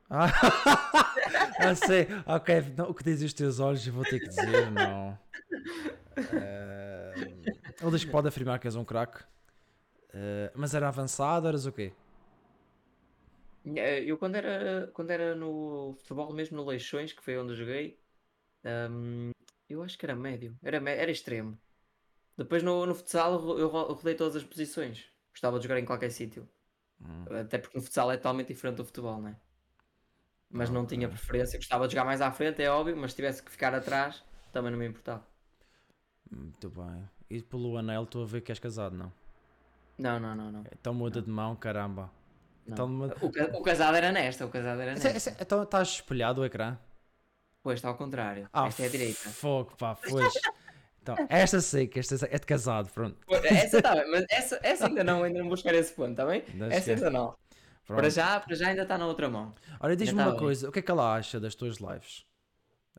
Ah, (laughs) ah sei. Ok, não, o que dizem os teus olhos eu vou ter que dizer, não. Ah, ele diz que pode afirmar que és um craque. Ah, mas era avançado, eras o quê? Eh, Eu quando era, quando era no futebol, mesmo no Leixões, que foi onde joguei, hum, eu acho que era médio, era, mé- era extremo. Depois no, no futsal eu ro- eu ro- rodei todas as posições. Gostava de jogar em qualquer sítio. Hum. Até porque no futsal é totalmente diferente do futebol, né? mas não tinha preferência. Gostava de jogar mais à frente, é óbvio, mas se tivesse que ficar atrás, também não me importava. Muito bem. E pelo anel estou a ver que és casado, não? Não, não, não, não. Então muda de mão, caramba. Então, O, o casado era nesta, o casado era Esse- nesta. esse- Então estás espelhado o ecrã? Pois está ao contrário. Ah, esta é a direita. Fogo, pá, pois. Então, esta sei que esta é de casado, pronto. Essa está bem, mas essa, essa ainda não, ainda não vou chegar a esse ponto, está bem? Deixa Essa ainda não. pronto. Para já, para já ainda está na outra mão. Ora, diz-me tá uma bem. coisa, o que é que ela acha das tuas lives?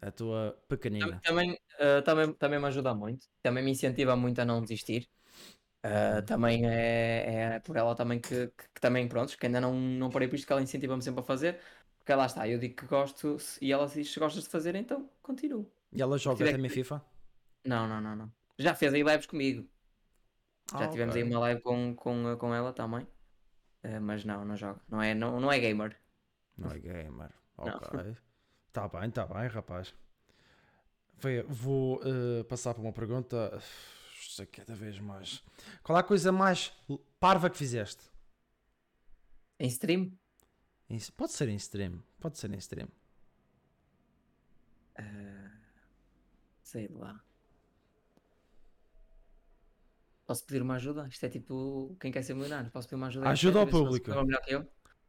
A tua pequenina. Também, ah, também, também me ajuda muito. Também me incentiva muito a não desistir. Ah, também é, é por ela também que, que, que também, pronto, que ainda não, não parei por isto, que ela incentiva-me sempre a fazer. Porque lá está, eu digo que gosto e ela diz se gostas de fazer, então continuo. E ela joga também que- FIFA? Não, não, não, não. Já fez aí lives comigo. Já Ah, tivemos ok. aí uma live com, com, com ela também. Ah, mas não, não joga. Não é, não, não é gamer. Não é gamer. (laughs) Ok. Tá bem, tá bem, rapaz. Vê, vou eh, passar para uma pergunta. Isto é cada vez mais. Qual é a coisa mais parva que fizeste? Em stream? Em- Pode ser em stream. Pode ser em stream. Sei lá. Posso pedir uma ajuda? Isto é tipo quem quer ser milionário. Posso pedir uma ajuda? Ajuda ao se público. melhor que eu?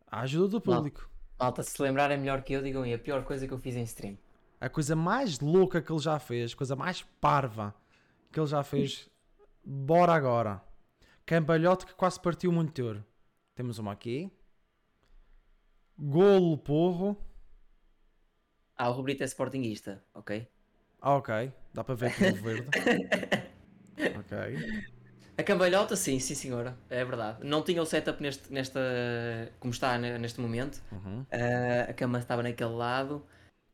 A ajuda do público. Malta, se lembrarem melhor que eu, digam aí a pior coisa que eu fiz em stream. A coisa mais louca que ele já fez, a coisa mais parva que ele já fez. Bora agora. Cambalhote que quase partiu o monitor. Temos uma aqui. Golo porro. Ah, o Robrito é sportinguista, ok? Ah, ok. Dá para ver no verde. (laughs) ok. A cambalhota, sim, sim senhora, é verdade. Não tinha o setup neste, nesta, como está ne- neste momento. Uhum. Ah, a cama estava naquele lado.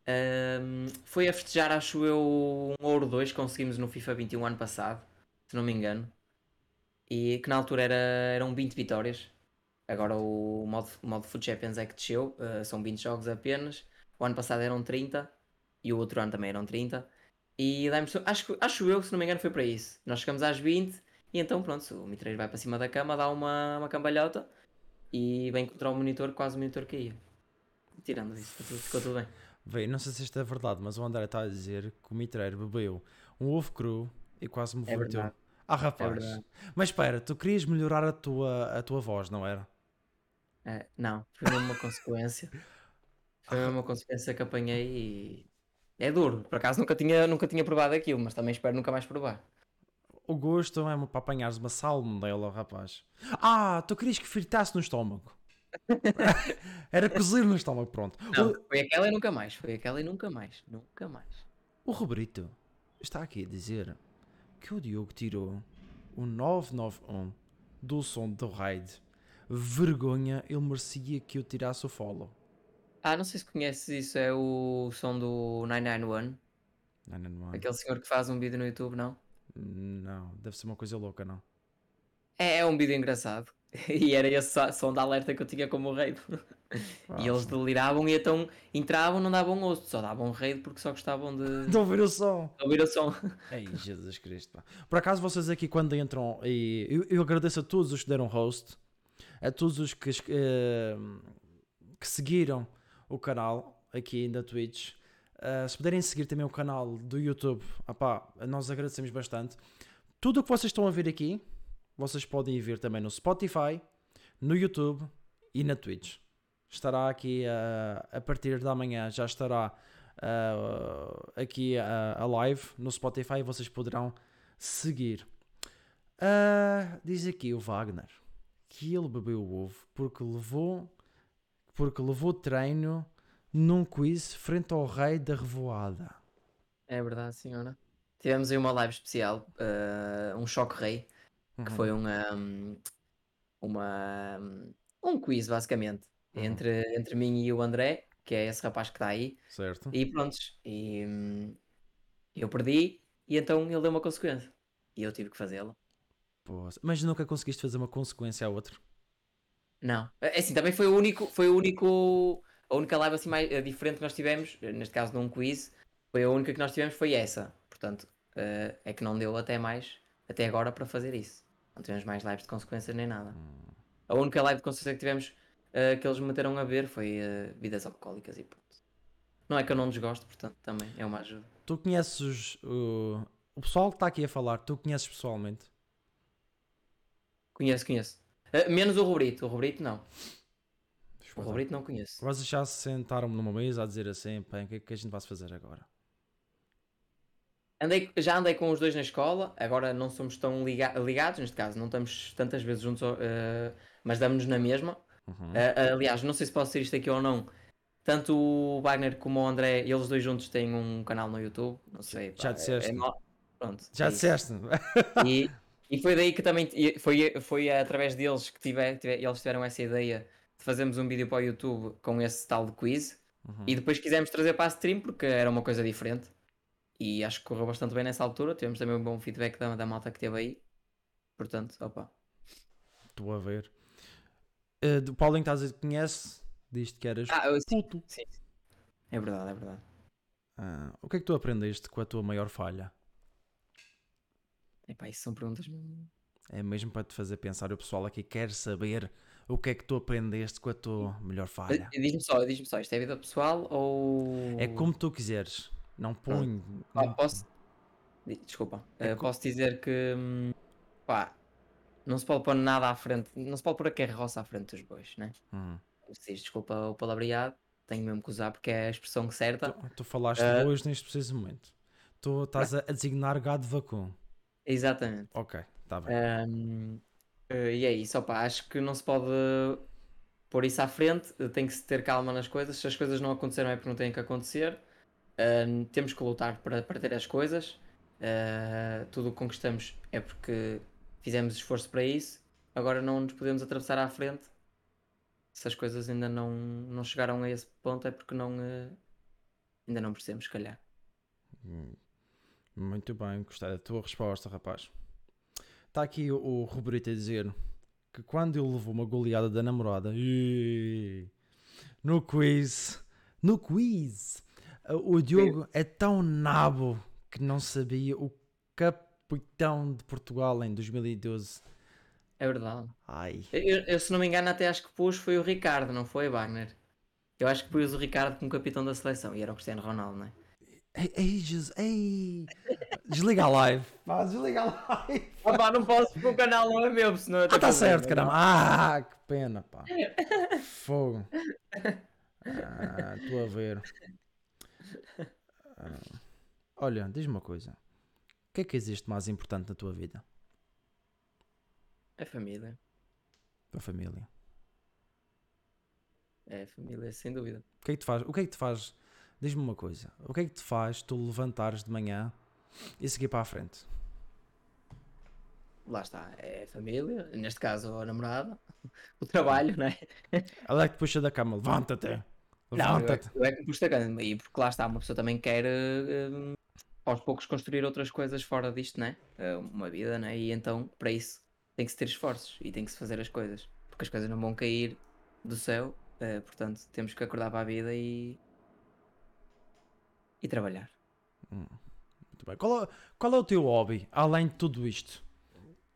Ahm, foi a festejar, acho eu, um Ouro 2 que conseguimos no FIFA 21 ano passado, se não me engano. E que na altura era, eram 20 vitórias. Agora o modo, o modo Foot Champions é que desceu, ah, são 20 jogos apenas. O ano passado eram 30 e o outro ano também eram 30. E acho, acho eu, se não me engano, foi para isso. Nós chegamos às 20 e então pronto, o mitreiro vai para cima da cama, dá uma, uma cambalhota e vem contra o monitor, quase o monitor caía. Tirando isso, ficou tudo, bem. Vê, não sei se isto é verdade, mas o André está a dizer que o mitreiro bebeu um ovo cru e quase me É verteu. verdade. Ah, rapaz. verdade. mas espera, tu querias melhorar a tua, a tua voz, não era? É, não, foi mesmo uma consequência. Foi mesmo uma consequência que apanhei e. É duro. Por acaso nunca tinha, nunca tinha provado aquilo, mas também espero nunca mais provar. O gosto é para apanhares uma salmonela, rapaz. Ah, tu querias que fritasse no estômago. (laughs) Era cozir no estômago, pronto. Não, O, foi aquela e nunca mais. Foi aquela e nunca mais. Nunca mais. o Roberito está aqui a dizer que o Diogo tirou o 991 do som do raid. Vergonha, ele merecia que eu tirasse o follow. Ah, não sei se conheces isso, é o som do 991. Não, não, não. Aquele senhor que faz um vídeo no YouTube, não? Não, deve ser uma coisa louca, não. É, é um vídeo engraçado. (laughs) E era esse som de alerta que eu tinha como raid. Ah, (laughs) E eles deliravam e então entravam, não davam osso, só davam raid porque só gostavam de, (laughs) a ouvir o som. de ouvir o som. Ei, Jesus Cristo. pá. Por acaso vocês aqui quando entram e eu, eu agradeço a todos os que deram host, a todos os que, eh, que seguiram o canal aqui da Twitch. Eh, se puderem seguir também o canal do YouTube, opá, nós agradecemos bastante. Tudo o que vocês estão a ver aqui, vocês podem ver também no Spotify, no YouTube e na Twitch. Estará aqui eh, a partir da manhã, já estará eh, aqui a, a live no Spotify, vocês poderão seguir. Ah, diz aqui o Wagner que ele bebeu o ovo porque levou porque levou treino num quiz frente ao rei da revoada. É verdade, senhora. Tivemos aí uma live especial, eh, um choque rei, que Uhum. foi uma, uma, um quiz basicamente, Uhum. entre, entre mim e o André, que é esse rapaz que está aí, Certo? e prontos, e hum, eu perdi, e então ele deu uma consequência, e eu tive que fazê-la. Mas nunca conseguiste fazer uma consequência a outro. Não, é assim, também foi o único, foi o único, a única live assim mais eh, diferente que nós tivemos, eh, neste caso num quiz, foi a única que nós tivemos foi essa. Portanto, eh, é que não deu até mais, até agora para fazer isso. Não tivemos mais lives de consequências nem nada. A única live de consequência que tivemos eh, que eles me meteram a ver foi eh, vidas alcoólicas e pronto. Não é que eu não desgosto, portanto, também é uma ajuda. Tu conheces o, o pessoal que está aqui a falar, tu conheces pessoalmente? Conheço, conheço. Uh, menos o Robrito. O Robrito não. O Robrito não conheço. Vocês já se sentaram numa mesa a dizer assim, "Pá, o que é que a gente vai fazer agora? Andei, já andei com os dois na escola, agora não somos tão liga- ligados, neste caso, não estamos tantas vezes juntos, uh, mas damos-nos na mesma. Uhum. Uh, aliás, não sei se posso dizer isto aqui ou não. Tanto o Wagner como o André, eles dois juntos têm um canal no YouTube. Não sei. Já pá, é- disseste. é mau. Pronto. Já é disseste? E, e foi daí que também foi, foi através deles que tive, tive- eles tiveram essa ideia de fazermos um vídeo para o YouTube com esse tal de quiz. Uhum. E depois quisemos trazer para a stream porque era uma coisa diferente. E acho que correu bastante bem nessa altura. Tivemos também um bom feedback da, da malta que teve aí. Portanto, opa. Estou a ver. Uh, do Paulinho estás a dizer que conhece, diz-te que eras Ah, eu- puto. sim. É verdade, é verdade. Ah, o que é que tu aprendeste com a tua maior falha? Epá, isso são perguntas mesmo. É mesmo para te fazer pensar, o pessoal aqui quer saber o que é que tu aprendeste com a tua melhor falha. Diz-me só, diz-me só, isto é vida pessoal ou. É como tu quiseres. Não põe. Ah, não- posso. Desculpa. É Eh, posso dizer que. hum, Pá. Não se pode pôr nada à frente. Não se pode pôr a carroça à frente dos bois, né? Hum. Desculpa o palavreado. Tenho mesmo que usar porque é a expressão certa. Tu, tu falaste hoje neste preciso momento. Tu estás a, a designar gado vacum. Exatamente. Ok, está bem. Hum, eh, e é isso, opá, acho que não se pode pôr isso à frente, tem que se ter calma nas coisas. Se as coisas não aconteceram é porque não têm que acontecer. Temos que lutar para, para ter as coisas. Uh, tudo o que conquistamos é porque fizemos esforço para isso. Agora não nos podemos atravessar à frente. Se as coisas ainda não, não chegaram a esse ponto é porque não, eh, ainda não percebemos, se calhar. Hum, Muito bem, gostei da tua resposta, rapaz. Está aqui o, o Roberito a dizer que quando ele levou uma goleada da namorada ih, no quiz, no quiz, uh, o Diogo é tão nabo que não sabia o capitão de Portugal em 2012. É verdade. Ai, Eu, eu, se não me engano, até acho que pus foi o Ricardo, não foi, Wagner? Eu acho que pus o Ricardo como capitão da seleção e era o Cristiano Ronaldo, não é? ei, ei, Jesus, ei. Desliga a live. Pá, desliga a live. Opa, não posso porque o canal não é meu, senão eu Ah, tá certo, caramba. Ah, que pena, pá. (laughs) Fogo. Ah, Estou a ver. Ah, olha, diz-me uma coisa. O que é que existe mais importante na tua vida? É família. A família. É família, sem dúvida. O que é que te faz? O que é que te faz? Diz-me uma coisa. O que é que te faz tu levantares de manhã e seguir para a frente? Lá está, é família, neste caso a namorada, (laughs) o trabalho, não é? Ela é que te puxa da cama. Levanta-te. Não, eu é, que- eu é que me pus cagando. E porque lá está, uma pessoa também quer eh, aos poucos construir outras coisas fora disto, né? Eh, Uma vida, né? E então, para isso, tem que se ter esforços e tem que se fazer as coisas. Porque as coisas não vão cair do céu, eh, portanto, temos que acordar para a vida e. e trabalhar. Muito bem. Qual é, qual é o teu hobby, além de tudo isto?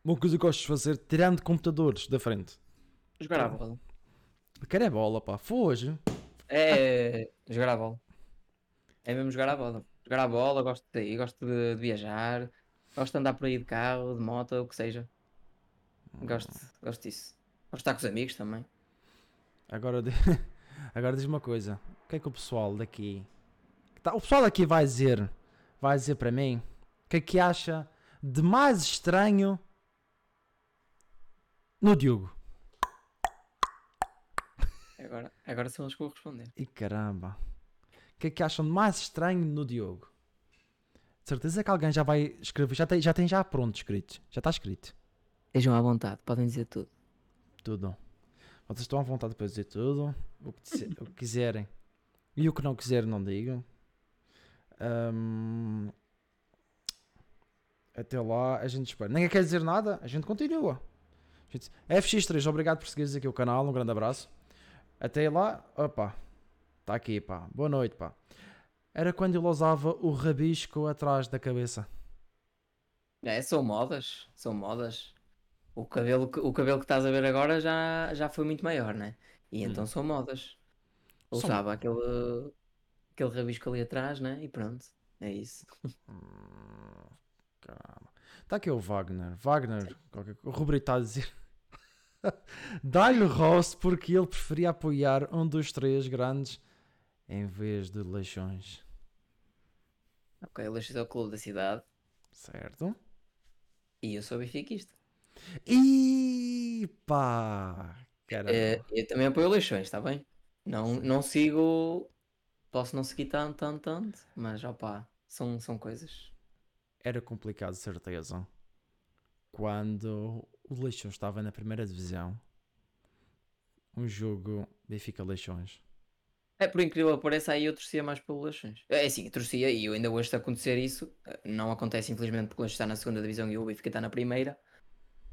Uma coisa que gostas de fazer, tirando computadores da frente. Jogar à bola. Quero é bola, pá. Foge. É jogar à bola. É mesmo jogar à bola. Jogar à bola, gosto de sair, gosto de, de viajar, gosto de andar por aí de carro, de moto, o que seja. Gosto, gosto disso. Gosto de estar com os amigos também. Agora, (laughs) agora diz uma coisa. O que é que o pessoal daqui. Tá, o pessoal daqui vai dizer. Vai dizer para mim. O que é que acha de mais estranho no Diogo? Agora, agora são eles que vou responder. E caramba. O que é que acham de mais estranho no Diogo? De certeza que alguém já vai escrever. Já tem já, tem já pronto escrito. Já está escrito. Estejam à vontade, podem dizer tudo. Tudo. Vocês estão à vontade para dizer tudo. O que, disse- o que quiserem. E o que não quiserem, não digam. Ahm, até lá, a gente espera. Ninguém quer dizer nada, a gente continua. A gente- FX3, obrigado por seguires aqui o canal. Um grande abraço. Até lá, opa. Está aqui, pá. Boa noite, pá. Era quando ele usava o rabisco atrás da cabeça. É, são modas, são modas. O cabelo, que- o cabelo que estás a ver agora já, já foi muito maior, né? E então são modas. São- Usava aquele aquele rabisco ali atrás, né? E pronto, é isso. Hum, caramba. Está aqui o Wagner. Wagner, o Rubri está a dizer. (laughs) Dá-lhe o rosto porque ele preferia apoiar um dos três grandes em vez de Leixões. Ok, Leixões é o clube da cidade Certo? e eu sou benfiquista. E pá! Caramba. Eh, eu também apoio Leixões, está bem? Não, não sigo, posso não seguir tanto, tanto, tanto, mas opá, são, são coisas. Era complicado, certeza. Quando o Leixões estava na primeira divisão, um jogo Benfica-Leixões. É, por incrível que pareça, aí eu torcia mais pelo Leixões. É assim, torcia e eu ainda hoje se acontecer isso, não acontece infelizmente porque o Leixões está na segunda divisão e o Benfica está na primeira,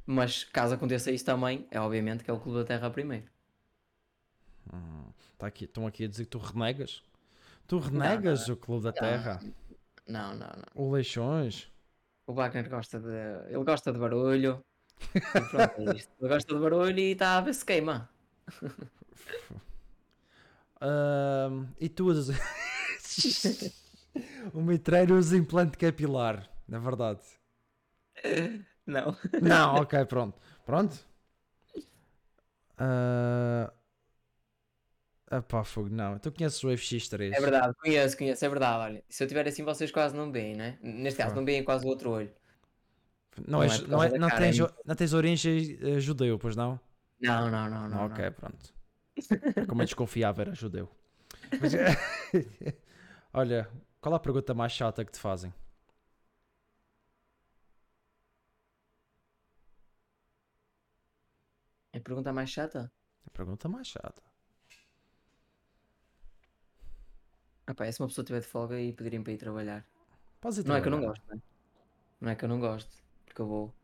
mas caso aconteça isso também, é obviamente que é o Clube da Terra primeiro. Hum, tá aqui, estão aqui a dizer que tu renegas. Tu renegas o Clube da Terra, Não, não, não. o Leixões. O Wagner gosta de. Ele gosta de barulho. Pronto, isto. Gosta de barulho e está a ver se queima. Ahm, e tu usas. (laughs) o mitreiro usa implante capilar, na verdade. Não. Não, (laughs) ok, pronto. Pronto? Ah, Epá, fogo, não. Tu conheces o FX3? É verdade, conheço, conheço, é verdade. Olha, se eu tiver assim, vocês quase não veem, né? Neste caso, Ah. não veem quase o outro olho. Não, Não és- é por não, é- não tens, é não tens origem eh, judeu, pois não? Não, não, não, não. ok, não. pronto. Como eu desconfiava, era judeu. Mas, (laughs) olha, qual é a pergunta mais chata que te fazem? É a pergunta mais chata? A pergunta mais chata. Ah pá, é se uma pessoa estiver de folga e pedirem para ir trabalhar. Podes ir Não é que eu não trabalhar. gosto, né? Não é que eu não gosto, porque eu vou.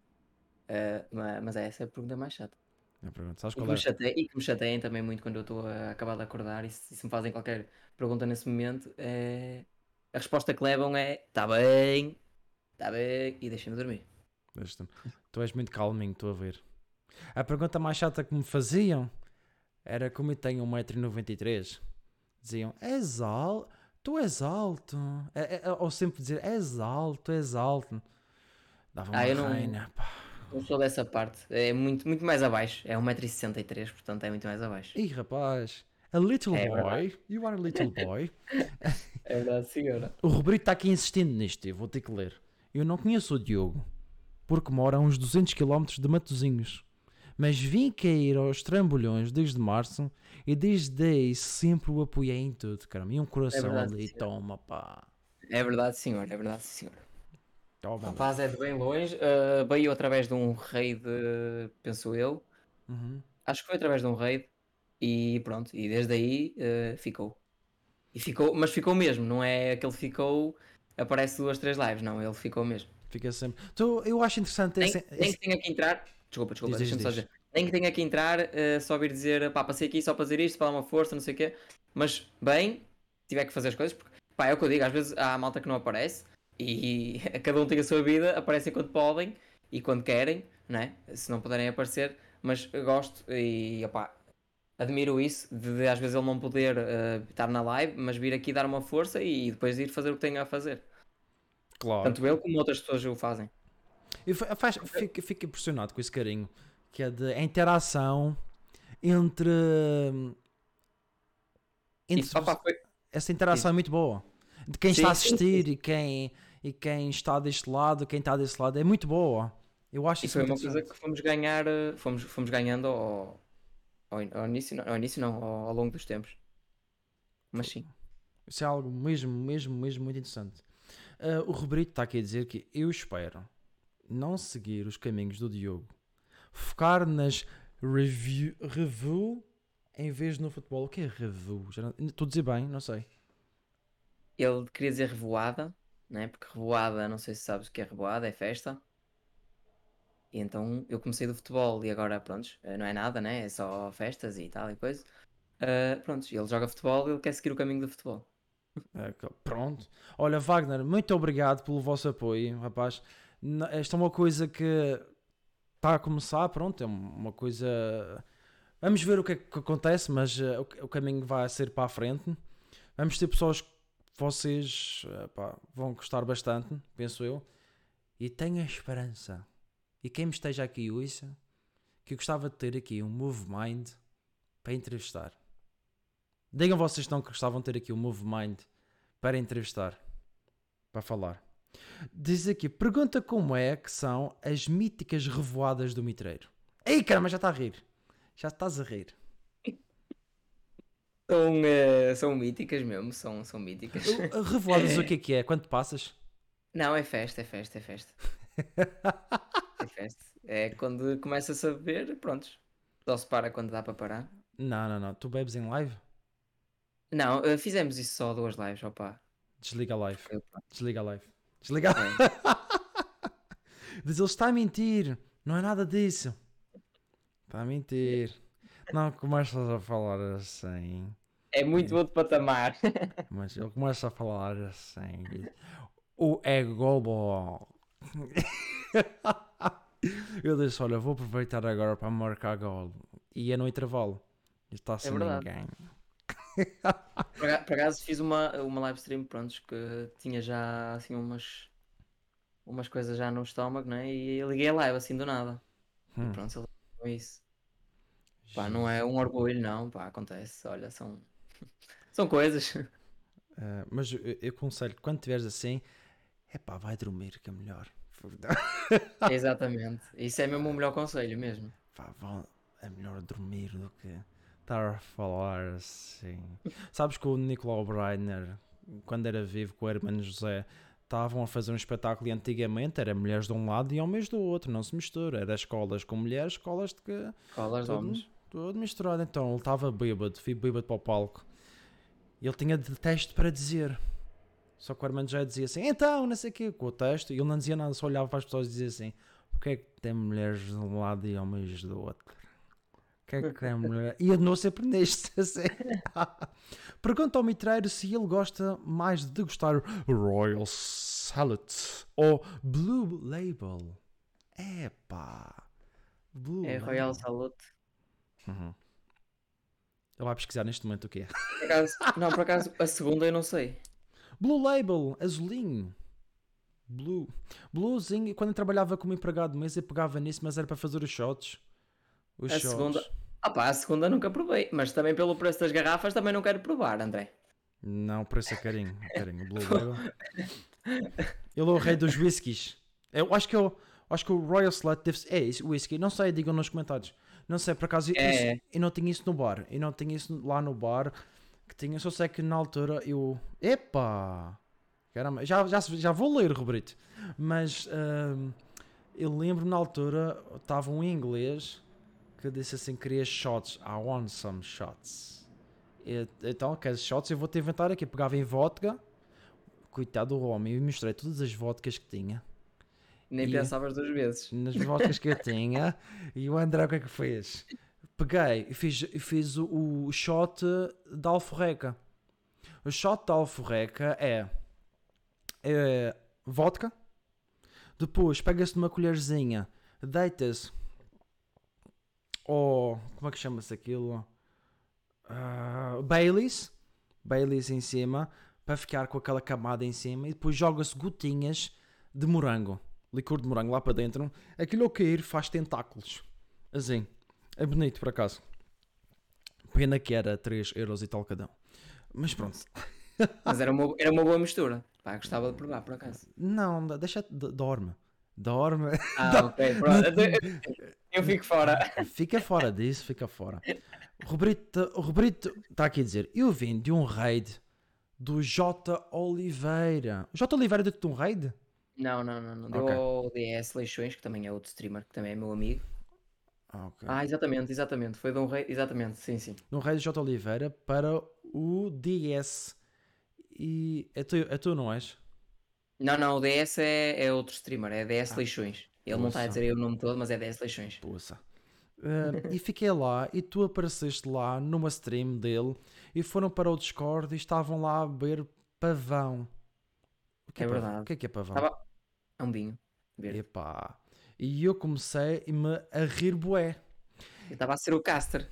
Eh, ma- mas é essa é a pergunta mais chata. A pergunta, sabes E que, qual me é? chateia, e que me chateiem também muito quando eu estou a acabar de acordar e se, se me fazem qualquer pergunta nesse momento, é... a resposta que levam é tá bem, tá bem, e deixem-me dormir. Deixa-me. Tu és muito calminho, estou a ver. A pergunta mais chata que me faziam era como eu tenho 1,93m. Diziam, és alto, tu és alto. É- é- ou sempre dizer, és alto, és alto. Dava uma Ah, eu não- pá. Não sou dessa parte, é muito, muito mais abaixo, é 1,63m, portanto é muito mais abaixo. Ih, rapaz, a little É boy, you are a little boy. (laughs) É verdade, senhora. O Roberto está aqui insistindo nisto, eu vou ter que ler. Eu não conheço o Diogo, porque mora a uns 200 km de Matozinhos. Mas vim cair aos trambolhões desde março e desde aí sempre o apoiei em tudo, caramba. E um coração verdade, ali, senhor. toma pá. É verdade, senhor, é verdade, senhor. O Toma. rapaz é de bem longe, ah, veio através de um raid, penso eu, Uhum. acho que foi através de um raid, e pronto, e desde aí ah, ficou. E ficou, mas ficou mesmo, não é aquele ficou, aparece duas, três lives, não, ele ficou mesmo. Fica sempre. Tu, eu acho interessante Nem, esse, nem esse- que tenha que entrar, desculpa, desculpa, deixa-me só diz. dizer, nem que tenha que entrar, ah, só vir dizer, pá, passei aqui só para dizer isto, para dar uma força, não sei o quê, mas bem, tiver que fazer as coisas, porque, pá, é o que eu digo, às vezes há malta que não aparece, e (laughs) cada um tem a sua vida, aparecem quando podem e quando querem, né? Se não puderem aparecer, mas gosto e opá, admiro isso de, de às vezes ele não poder eh, estar na live, mas vir aqui dar uma força e depois ir fazer o que tem a fazer. Claro. Tanto ele como outras pessoas o fazem. Eu fa- faz- fico, fico impressionado com esse carinho, que é de a interação entre. Entre foi- essa interação é muito boa. De quem Sim, está a sim, assistir e quem, e quem está deste lado, quem está desse lado, é muito boa. Eu acho e isso foi uma coisa que fomos ganhar, eh, fomos, fomos ganhando ao, ao, ao início, não, ao início não, ao, ao longo dos tempos. Mas sim. Isso é algo mesmo, mesmo, mesmo muito interessante. Ah, o Roberto está aqui a dizer que eu espero não seguir os caminhos do Diogo, focar nas review, review em vez no futebol. O que é review? Estou a dizer bem, não sei. Ele queria dizer revoada, né? Porque revoada, não sei se sabes o que é revoada, é festa. E então eu comecei do futebol e agora, pronto, não é nada, né? É só festas e tal e coisa. Ah, pronto, ele joga futebol e ele quer seguir o caminho do futebol. (laughs) É, Pronto. Olha, Wagner, muito obrigado pelo vosso apoio, rapaz. Esta é uma coisa que está a começar, pronto, é uma coisa. Vamos ver o que é que acontece, mas eh, o caminho vai ser para a frente. Vamos ter pessoas vocês eh, pá, vão gostar bastante, penso eu. E tenho a esperança. E quem me esteja aqui ouça, que eu gostava de ter aqui um Move Mind para entrevistar. Digam vocês então que gostavam de ter aqui um Move Mind para entrevistar, para falar. Diz aqui, pergunta como é que são as míticas revoadas do mitreiro. Ei, caramba, já está a rir. Já estás a rir. São, eh, são míticas mesmo, são, são míticas. Uh, Revoadas o (laughs) que é que é? Quando passas? Não, é festa, é festa, é festa. (laughs) É festa. É quando começa-se a beber, prontos. Só se para quando dá para parar. Não, não, não. Tu bebes em live? Não, eh, fizemos isso só duas lives, opa. Desliga a live. Pá. Desliga a live. Desliga a É. Diz (laughs) ele está a mentir. Não é nada disso. Está a mentir. Não começas a falar assim. É muito outro patamar. (laughs) Mas ele começa a falar assim. O é global. Eu disse: Olha, vou aproveitar agora para marcar gol. E é no intervalo. Está sem verdade. ninguém. Por aca- por acaso fiz uma, uma live stream, prontos, que tinha já assim umas, umas coisas já no estômago, né? E liguei a live assim do nada. Hum. E pronto, ele isso. Pá, não é um orgulho, não, pá, acontece. Olha, são, (laughs) são coisas. Ah, mas eu, eu aconselho quando estiveres assim, é pá, vai dormir que é melhor. (laughs) Exatamente. Isso é mesmo o melhor conselho mesmo. Pá, vão- é melhor dormir do que estar a falar assim. Sabes que o Nicolau Breiner, quando era vivo com o Hermano José, estavam a fazer um espetáculo e antigamente era mulheres de um lado e homens do outro, não se mistura. Era escolas com mulheres, escolas de que Colas de homens. Tudo misturado. Então ele estava bêbado, fui bêbado para o palco. Ele tinha de texto para dizer. Só que o Armando já dizia assim, então, não sei o quê, com o texto. E ele não dizia nada, só olhava para as pessoas e dizia assim: porque é que tem mulheres de um lado e homens do outro? O que é que tem mulher? E andou sempre neste. (laughs) Assim. Pergunta ao mitreiro se ele gosta mais de degustar Royal Salad ou Blue Label. Epá. Blue É Label. Royal Salute. Uhum. Ele vai pesquisar neste momento o que é. Por acaso, não, por acaso, a segunda eu não sei. Blue Label, azulinho. Blue. Bluezinho, quando eu trabalhava como empregado de mesa, eu pegava nisso, mas era para fazer os shots. Os A shots. segunda. Ah pá, a segunda nunca provei, mas também pelo preço das garrafas também não quero provar, André. Não, por isso é carinho. é carinho. Blue (laughs) Label. Ele é o rei dos whiskies. Eu acho que, eu, acho que o Royal Slut deve ser. É isso, whisky. Não sei, digam nos comentários. Não sei, por acaso, É. isso, eu não tinha isso no bar. Eu não tinha isso lá no bar. Que tinha, só sei que na altura eu. Epá! Caramba, já, já, já vou ler, Roberto. Mas hum, eu lembro na altura, estava um inglês que disse assim: queria shots. I want some shots. E- então, queres shots? Eu vou te inventar aqui. Pegava em vodka. Coitado do homem, eu misturei todas as vodkas que tinha. Nem E- pensavas duas vezes. Nas vodkas que eu (laughs) tinha. E o André o que é que fez? Peguei e fiz, fiz o, o shot da alforreca. O shot da alforreca é, é vodka. Depois pega-se numa colherzinha, deita-se. Ou como é que chama-se aquilo? Ah, Baileys. Baileys em cima. Para ficar com aquela camada em cima. E depois joga-se gotinhas de morango. Licor de morango lá para dentro. Aquilo ao cair faz tentáculos. Assim. É bonito por acaso. Pena que era 3 euros e tal cada um. Mas pronto. (laughs) Mas era uma, era uma boa mistura. Pá, gostava de provar, por acaso. Não, deixa. Dorme. Dorme. Ah, (laughs) ok, pronto. Eu fico fora. Fica fora disso, fica fora. O Roberto, o Roberto está aqui a dizer: Eu vim de um raid do J. Oliveira. J. Oliveira deu-te um raid? Não, não, não. não. Deu Ok. ao DS Leixões, que também é outro streamer, que também é meu amigo. Ah, ok. Ah, exatamente, exatamente. Foi de um rei. Exatamente, sim, sim. Raid do J. Oliveira para o DS. E é tu, é tu não és? Não, não, o DS é, é outro streamer, é DS Leixões. Ele não está a Poça. dizer aí o nome todo, mas é DS Leixões. Poça. Ah, e fiquei lá e tu apareceste lá numa stream dele e foram para o Discord e estavam lá a beber pavão. O que é, É pavão? verdade. O que é que é pavão? Estava. É um vinho. verde. Epá. E eu comecei-me a rir bué. Eu estava a ser o caster.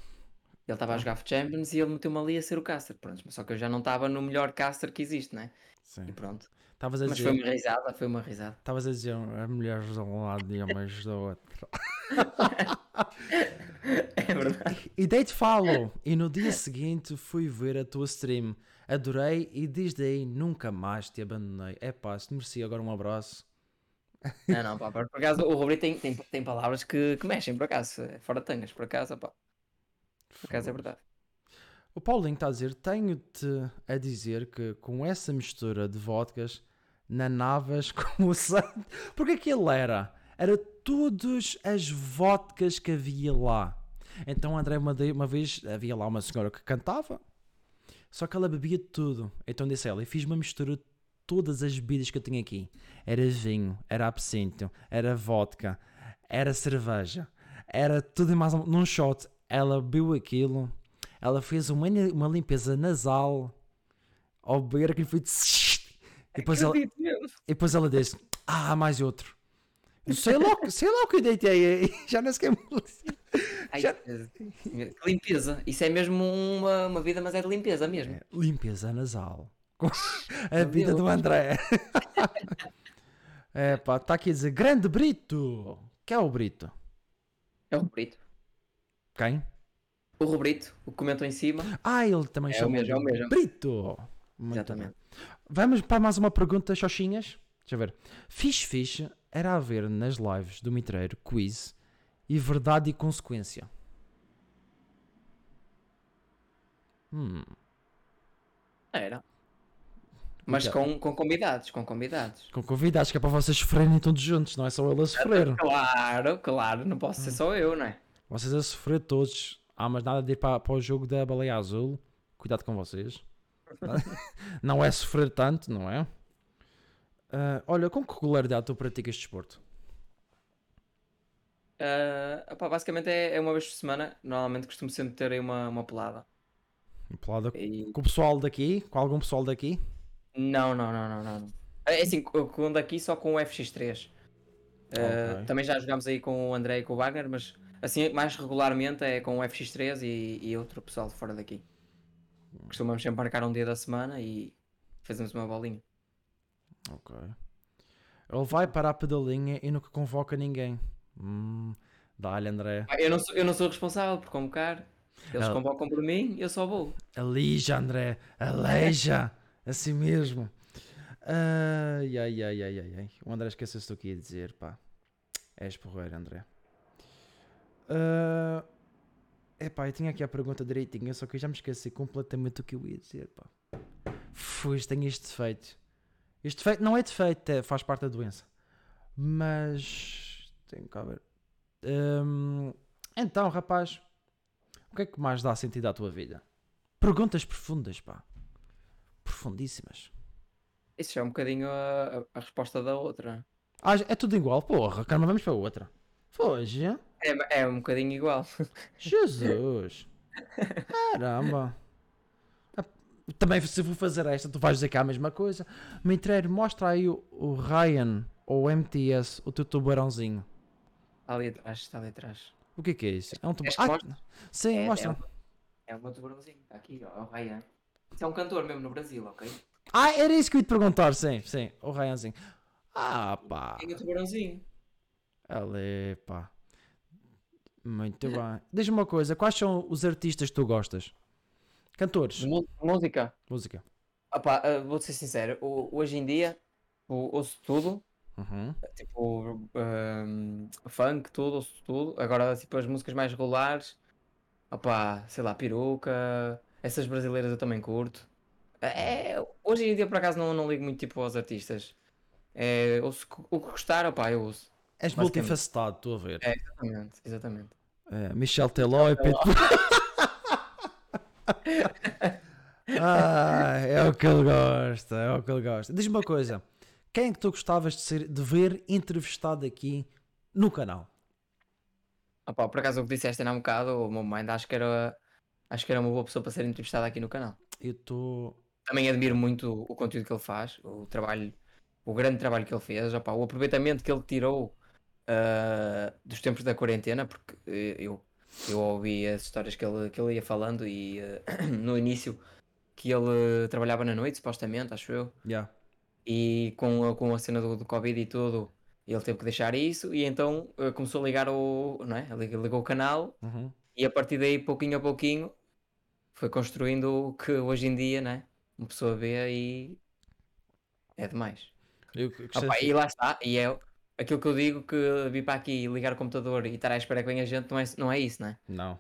Ele estava a jogar Champions e ele meteu-me ali a ser o caster. Pronto, mas só que eu já não estava no melhor caster que existe, né? Sim. E pronto. Estavas a Mas dizer, foi uma risada, foi uma risada. estavas a dizer as mulheres de um lado e homens do outro. (laughs) É verdade. E dei-te follow. E no dia seguinte fui ver a tua stream. Adorei e desde aí nunca mais te abandonei. É pá, se te merecia agora um abraço. Não, não, pá, por acaso o Rubri tem, tem, tem palavras que, que mexem, por acaso. é Fora de tangas, por acaso, pá. Por acaso é verdade. O Paulinho está a dizer: tenho-te a dizer que com essa mistura de vodkas, nanavas (laughs) como o santo. Porque aquilo era? Era todas as vodkas que havia lá. Então, André, uma, uma vez havia lá uma senhora que cantava, só que ela bebia tudo. Então disse ela: e fiz uma mistura de todas as bebidas que eu tenho aqui. Era vinho, era absinto, era vodka, era cerveja, era tudo e mais um, num shot. Ela bebeu aquilo, ela fez uma, uma limpeza nasal ao beber aquilo foi. E depois, ela, e depois ela disse: Ah, mais outro. Eu sei lá, sei lá o que eu deitei aí. (laughs) Já não sei Ai, Já- limpeza. Isso é mesmo uma, uma vida, mas é de limpeza mesmo. é. Limpeza nasal. Com a vida do André. (laughs) É pá, está aqui a dizer: Grande Brito. Quem é o Brito? É o Rubrito. Quem? O Rubrito, o que comentou em cima. Ah, ele também É o chama mesmo, é o mesmo. Brito. Muito Exatamente. bem. Vamos para mais uma pergunta, Xoxinhas. Deixa eu ver. Fixe, fixe era haver nas lives do Mitreiro quiz e verdade e consequência. Hum, Era. Mas com, com convidados, com convidados. com convidados que é para vocês sofrerem todos juntos, não é só ele a sofrer. Claro, claro, não posso ser Hum. só eu, não é? Vocês a sofrer todos. Ah, mas nada de ir para, para o jogo da baleia azul. Cuidado com vocês. (laughs) Não é sofrer tanto, não é? Ah, olha, com que regularidade tu praticas desporto? Ah, opá, basicamente é, é uma vez por semana. Normalmente costumo sempre ter aí uma, uma pelada. Pelada E- com o pessoal daqui? Com algum pessoal daqui? Não, não, não, não, não. É assim, co- com daqui só com o FX3. Ah, Ok. Também já jogámos aí com o André e com o Wagner, mas assim mais regularmente é com o FX3 e, e outro pessoal de fora daqui. Costumamos sempre marcar um dia da semana e fazemos uma bolinha. Ok. Ele vai para a pedalinha e nunca convoca ninguém. Hum, Dá-lhe, André. Ah, Eu não sou, eu não sou responsável por convocar. Eles Ah. convocam por mim, eu só vou. Alija, André. Aleija. (laughs) assim mesmo. Ai, ai, ai, ai, ai, ai. O André esqueceu-se do que ia dizer, pá. És porreiro, André. Ah, epá, eu tinha aqui a pergunta direitinha, só que eu já me esqueci completamente do que eu ia dizer, pá. Fui, tenho este defeito. Este defeito não é defeito, é- faz parte da doença. Mas. Tenho que ver. Hum, então, rapaz, o que é que mais dá sentido à tua vida? Perguntas profundas, pá. Profundíssimas. Isso já é um bocadinho a, a- resposta da outra. Ah, é tudo igual, porra. Caramba, vamos para outra. Foge. É, é um bocadinho igual. (laughs) Jesus. Caramba. Ah, Também se vou fazer esta, tu vais dizer que é a mesma coisa. Mitreiro, mostra aí o, o Ryan ou o MTS, o teu tubarãozinho. Está ali atrás, está ali atrás. O que é que é isso? É um tubarão. Ah, sim, É- mostra. É, um- é o meu tubarãozinho. Está aqui, ó, é o Ryan. Isso é um cantor mesmo no Brasil, ok? Ah, era isso que eu ia te perguntar, sim, sim. O Ryanzinho. Ah, pá. Tem o tubarãozinho. Ali, pá. Muito bem. Diz-me uma coisa, quais são os artistas que tu gostas? Cantores, música. música. Ah, vou-te ser sincero, o- hoje em dia o- ouço tudo, Uhum. tipo ahm, funk, tudo, ouço tudo. Agora, tipo, as músicas mais regulares, opá, sei lá, peruca, essas brasileiras eu também curto. É, hoje em dia, por acaso, não, não ligo muito tipo aos artistas. É, ouço o que gostar, opá, eu ouço. És multifacetado, estou a ver. É, exatamente, exatamente. É, Michel Teló e Pedro. (laughs) ah, é o que ele gosta, é o que ele gosta. Diz-me uma coisa, quem é que tu gostavas de, ser, de ver entrevistado aqui no canal? Opá, por acaso o que disseste ainda há um bocado, o meu mind, acho que era, acho que era uma boa pessoa para ser entrevistada aqui no canal. Eu estou. também admiro muito o conteúdo que ele faz, o trabalho, o grande trabalho que ele fez, opá, o aproveitamento que ele tirou ah, dos tempos da quarentena, porque eh, eu Eu ouvi as histórias que ele, que ele ia falando e eh, (clears throat) no início que ele trabalhava na noite, supostamente, acho eu. Yeah. E com, a- com a cena do, do Covid e tudo, ele teve que deixar isso e então eh, começou a ligar o, não é? Lig- Ligou o canal Uhum. e a partir daí, pouquinho a pouquinho, foi construindo o que hoje em dia, né? Uma pessoa vê e é demais. Eu Opa, e lá está, e é aquilo que eu digo que vir para aqui ligar o computador e estar à espera que venha gente, não é, não é isso, né? Não.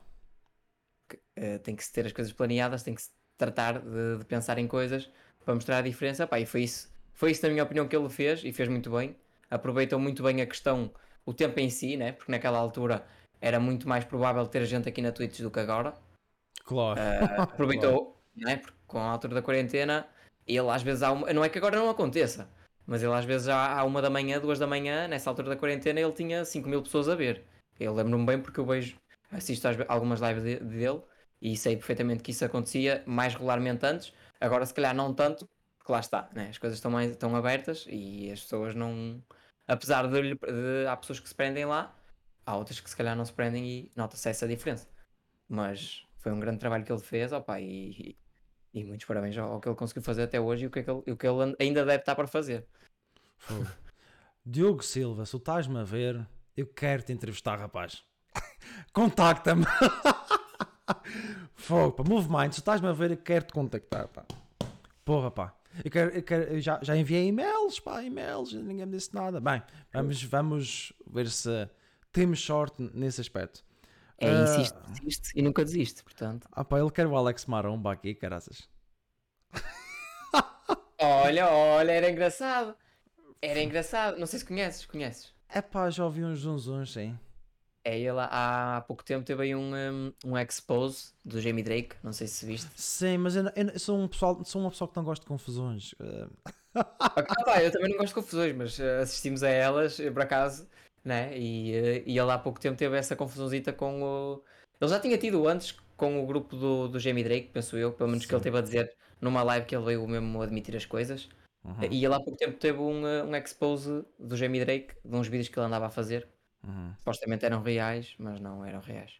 Eh, tem que se ter as coisas planeadas, tem que se tratar de, de pensar em coisas para mostrar a diferença. Pá, e foi isso, foi isso, na minha opinião, que ele fez e fez muito bem. Aproveitou muito bem a questão, o tempo em si, né? Porque naquela altura era muito mais provável ter gente aqui na Twitch do que agora. Claro. (laughs) Uh, aproveitou, né? Porque com a altura da quarentena, ele às vezes há uma. Não é que agora não aconteça, mas ele às vezes já há uma da manhã, duas da manhã, nessa altura da quarentena, ele tinha 5 mil pessoas a ver. Eu lembro-me bem porque eu vejo, assisto às algumas lives de- dele e sei perfeitamente que isso acontecia mais regularmente antes. Agora, se calhar, não tanto, porque lá está, né? as coisas estão, mais, estão abertas e as pessoas não. Apesar de, de. Há pessoas que se prendem lá, há outras que se calhar não se prendem e nota-se essa diferença. Mas foi um grande trabalho que ele fez, opa, e, e, e muitos parabéns ao, ao que ele conseguiu fazer até hoje e o que, é que ele, o que ele ainda deve estar para fazer. Diogo Silva, se tu estás-me a ver, eu quero te entrevistar, rapaz. (laughs) Contacta-me. Fogo, pá. Move Mind, se estás-me a ver, eu quero te contactar, pá. Porra, pá. Eu, quero, eu, quero, eu já, já enviei e-mails, pá, e-mails, ninguém me disse nada. Bem, vamos, vamos ver se temos sorte nesse aspecto. É, Ah. insiste, insiste e nunca desiste, portanto. Ah, pá, ele quer o Alex Maromba aqui, caraças. Olha, olha, era engraçado. Era engraçado. Não sei se conheces, conheces. É pá, já ouvi uns zunzuns, sim. É, ele há, há pouco tempo teve aí um, um, um expose do Jamie Drake, não sei se viste. Sim, mas eu, eu sou, um pessoal, sou uma pessoa que não gosta de confusões. Ah, Ah, pá, eu também não gosto de confusões, mas eh, assistimos a elas, eh, por acaso, né? E, eh, e ele há pouco tempo teve essa confusãozita com o. Ele já tinha tido antes com o grupo do, do Jamie Drake, penso eu, pelo menos que ele Sim. teve a dizer numa live que ele veio mesmo admitir as coisas. uhum, E ele há pouco tempo teve um, eh, um expose do Jamie Drake, de uns vídeos que ele andava a fazer. uhum. Supostamente eram reais, mas não eram reais.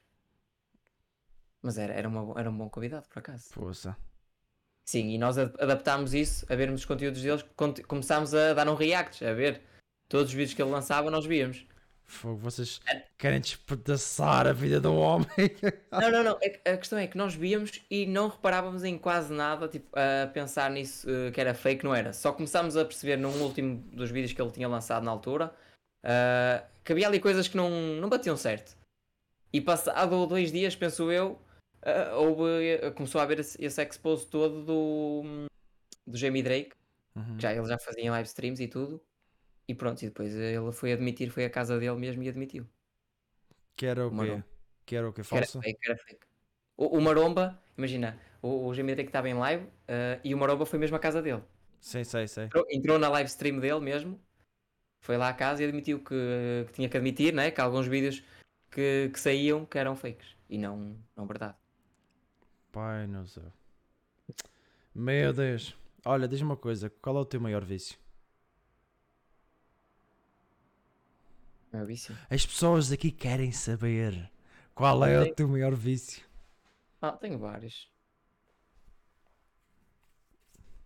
Mas era, era, uma, era um bom convidado, por acaso. Força. Sim, e nós ad- adaptámos isso a vermos os conteúdos deles, começámos a dar um react, a ver todos os vídeos que ele lançava, nós víamos. Fogo, vocês querem despedaçar a vida do homem. (laughs) Não, não, não, é a questão é que nós víamos e não reparávamos em quase nada, tipo, a pensar nisso eh, que era fake, não era. Só começámos a perceber num último dos vídeos que ele tinha lançado na altura ah, que havia ali coisas que não, não batiam certo. E passado dois dias, penso eu, ah, houve, começou a haver esse, esse expose todo do, do Jamie Drake. Uhum. já ele já fazia live streams e tudo. E pronto, e depois ele foi admitir, foi à casa dele mesmo e admitiu. Que era o Uma quê? Que era o quê? Que era Falso? fake, que era fake. O, o Maromba, imagina, o, o Jamie Drake estava em live eh, e o Maromba foi mesmo à casa dele. Sei, sei, sei. Entrou, entrou na live stream dele mesmo, foi lá à casa e admitiu que, que tinha que admitir, né? Que alguns vídeos que, que saíam que eram fakes e não, não verdade. Pai, não sei. Meu Deus. Olha, diz-me uma coisa. Qual é o teu maior vício? Não é vício? As pessoas aqui querem saber. Qual é o teu maior vício? Ah, tenho vários.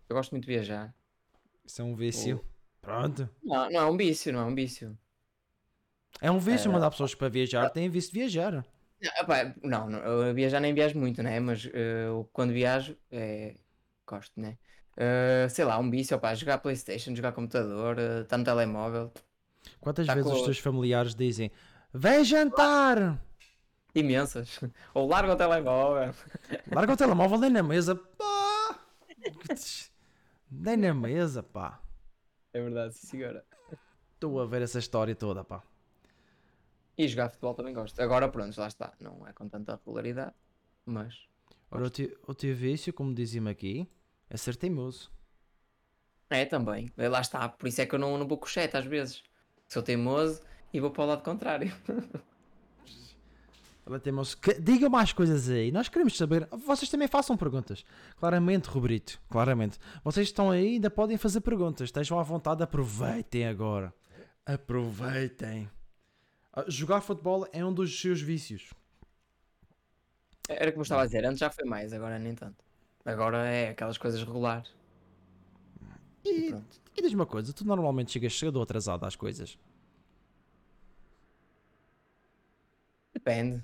Eu gosto muito de viajar. Isso é um vício. Pronto. Não, não é um vício, não é um vício. É um vício É. mandar pessoas para viajar. Têm vício de viajar. Não, epá, não, não, eu viajar nem viajo muito, né? Mas eu, quando viajo, é, gosto, né? Eh, sei lá, um vício, opá, jogar Playstation, jogar computador, eh, estar no telemóvel, Quantas Tá vezes com- os teus familiares dizem Vem jantar! imensas. Ou larga o telemóvel. Larga o (laughs) telemóvel, nem na mesa. Pá! Nem na mesa, pá. É verdade, sim senhora. Estou a ver essa história toda, pá. E jogar futebol também gosto. Agora, pronto, lá está. Não é com tanta regularidade, mas Ora, o teu, o teu vício, como dizia-me aqui, é ser teimoso. é também. Lá está. Por isso é que eu não, não vou com chat às vezes. Sou teimoso e vou para o lado contrário. É. Que- Diga mais coisas aí. Nós queremos saber. Vocês também façam perguntas. Claramente, Roberito. Claramente. Vocês estão aí ainda podem fazer perguntas. Estejam à vontade. Aproveitem agora. Aproveitem. Ah, Jogar futebol é um dos seus vícios. Era como eu estava a dizer, antes já foi mais, agora nem tanto. Agora é aquelas coisas regulares. E pronto. e diz-me uma coisa, tu normalmente chegas cedo ou atrasado às coisas? Depende.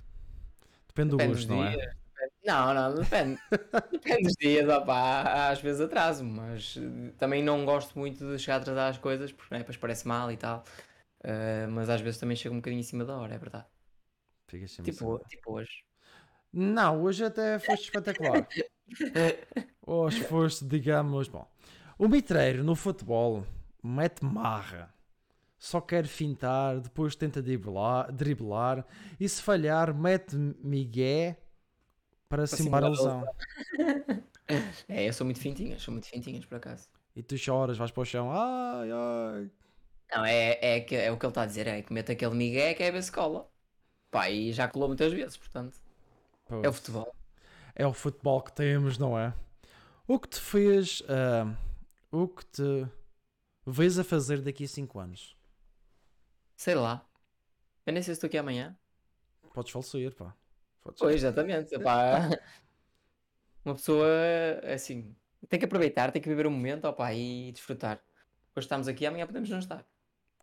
Depende do Depende gosto, dos não é? dias. Não, não, depende. (laughs) depende dos dias, opá, às vezes atraso, mas eh, também não gosto muito de chegar atrasado às coisas, porque né, depois parece mal e tal. Eh, mas às vezes também chego um bocadinho em cima da hora, é verdade. Ficas sempre Tipo, assim. tipo hoje. Não, hoje até foste espetacular. (laughs) Hoje foste, digamos, bom. O mitreiro no futebol mete marra. Só quer fintar, depois tenta driblar, driblar e se falhar mete migué para simular a simular a lesão. (laughs) É, eu sou muito fintinhas, sou muito fintinhas por acaso. E tu choras, vais para o chão, ai, ai. Não, é, é, que, é o que ele está a dizer, é que mete aquele migué que é ver se cola. Pá, e já colou muitas vezes, portanto. É o futebol. É o futebol que temos, não é? O que te fez, ah, o que te vês a fazer daqui a 5 anos? Sei lá. Eu nem sei se estou aqui amanhã. Podes falecer, pá. Podes- Pois, exatamente. Epá, (laughs) uma pessoa, assim, tem que aproveitar, tem que viver o momento opá, e desfrutar. Hoje estamos aqui, amanhã podemos não estar.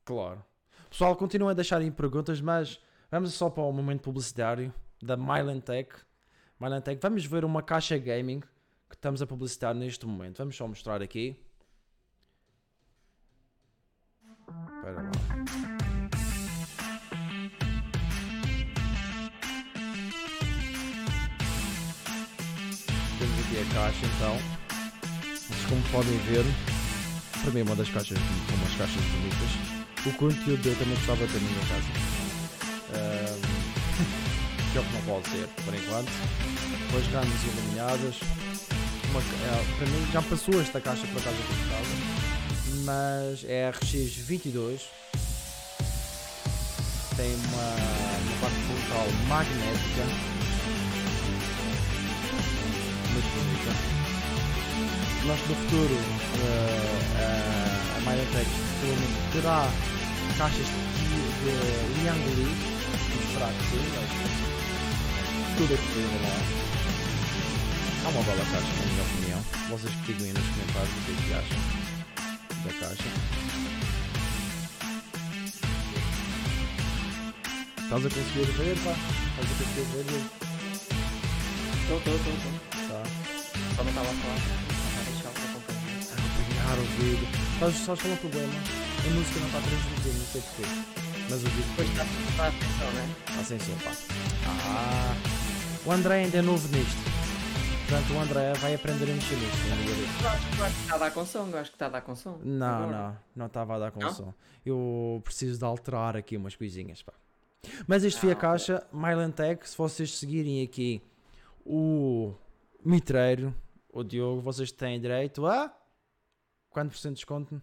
Claro. Pessoal, continuem a deixarem perguntas, mas vamos só para o momento publicitário da Mylantech. Mylantech, vamos ver uma caixa gaming que estamos a publicitar neste momento. Vamos só mostrar aqui. Espera lá. Temos aqui a caixa então. Mas como podem ver, para mim é uma das caixas, são umas caixas bonitas. O conteúdo eu também gostava de ter na minha casa. (laughs) Que é o que não pode ser, por enquanto. Depois ramas iluminadas. Uma é, para mim já passou esta caixa por acaso aqui de casa. Mas é RX22. Tem uma, uma parte frontal magnética. Muito bonita nós no futuro eh, a, a Myrotech provavelmente terá caixas de, Liang Li esperar que sim mas tudo é possível não é? há uma bela caixa na minha opinião vocês digam aí nos comentários o que é que acham da caixa estás a conseguir ver pá? estás a conseguir ver? Estou, estou, estou, tá Só não estava a falar. A deixar o vídeo. Sabes, sabes qual é o problema? A música não está a transmitir, não sei porquê. Mas o vídeo Depois está está a atenção, não é? está sem som, pá. Ah, o André ainda é novo nisto. Portanto, o André vai aprender a mexer nisto. Eu acho, eu acho que está a dar com som, eu acho que está a dar com som. Não, Agora. não, não estava a dar com Não? som. Eu preciso de alterar aqui umas coisinhas, pá. Mas isto foi a Ah, caixa Mylantech. Se vocês seguirem aqui o Mitreiro, o Diogo, vocês têm direito a. Quanto por cento de desconto?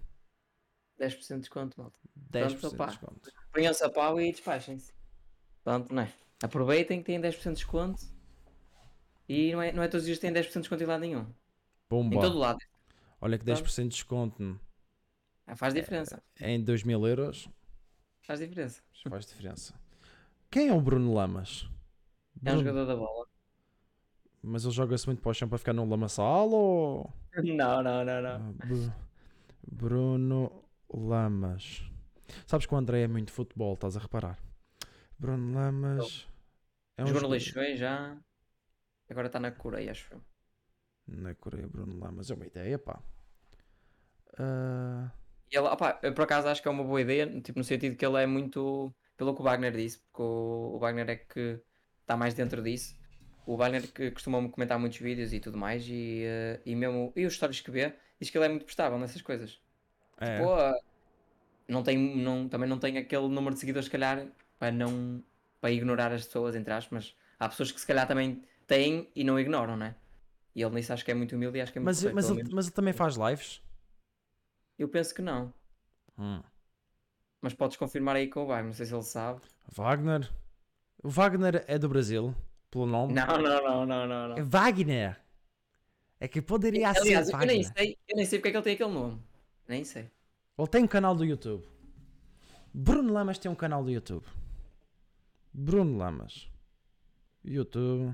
10% de desconto, malta. 10% de desconto. Ponham-se a pau e despachem-se. Pronto, não é? Aproveitem que têm 10% de desconto. E não é, não é todos os dias que têm 10% de desconto em lado nenhum. Em todo lado. Olha que Pronto. 10% de desconto Ah, Faz diferença. em 2 mil euros Faz diferença. faz diferença. Quem é o Bruno Lamas? É um Bruno- jogador da bola. Mas ele joga-se muito para o chão para ficar no lamaçal ou. (laughs) Não, não, não, Ah, não. Bru- Bruno Lamas. Sabes que o André é muito futebol, estás a reparar? Bruno Lamas. É um Jogou no Leixões já. Agora está na Coreia, acho eu. Na Coreia, Bruno Lamas. É uma ideia, pá. E ele, opá, eu por acaso acho que é uma boa ideia, tipo, no sentido que ele é muito. Pelo que o Wagner disse, porque o, o Wagner é que está mais dentro disso. O Wagner que costuma comentar muitos vídeos e tudo mais, e, eh, e mesmo. E os stories que vê, diz que ele é muito prestável nessas coisas. é. Pô, não tem, não, também não tem aquele número de seguidores, se calhar, para não. para ignorar as pessoas, entre aspas, mas há pessoas que se calhar também têm e não ignoram, né? E ele nisso acho que é muito humilde e acho que é muito mas, correto, mas, ele, mas ele também faz lives? Eu penso que não. Hum. Mas podes confirmar aí com o Wagner, não sei se ele sabe. Wagner. O Wagner é do Brasil, pelo nome. Não, não, não, não, não. não. É Wagner. É que poderia ser Aliás, eu Wagner. nem, sei, eu nem sei porque é que ele tem aquele nome. Nem sei. Ele tem um canal do YouTube. Bruno Lamas tem um canal do YouTube. Bruno Lamas. YouTube.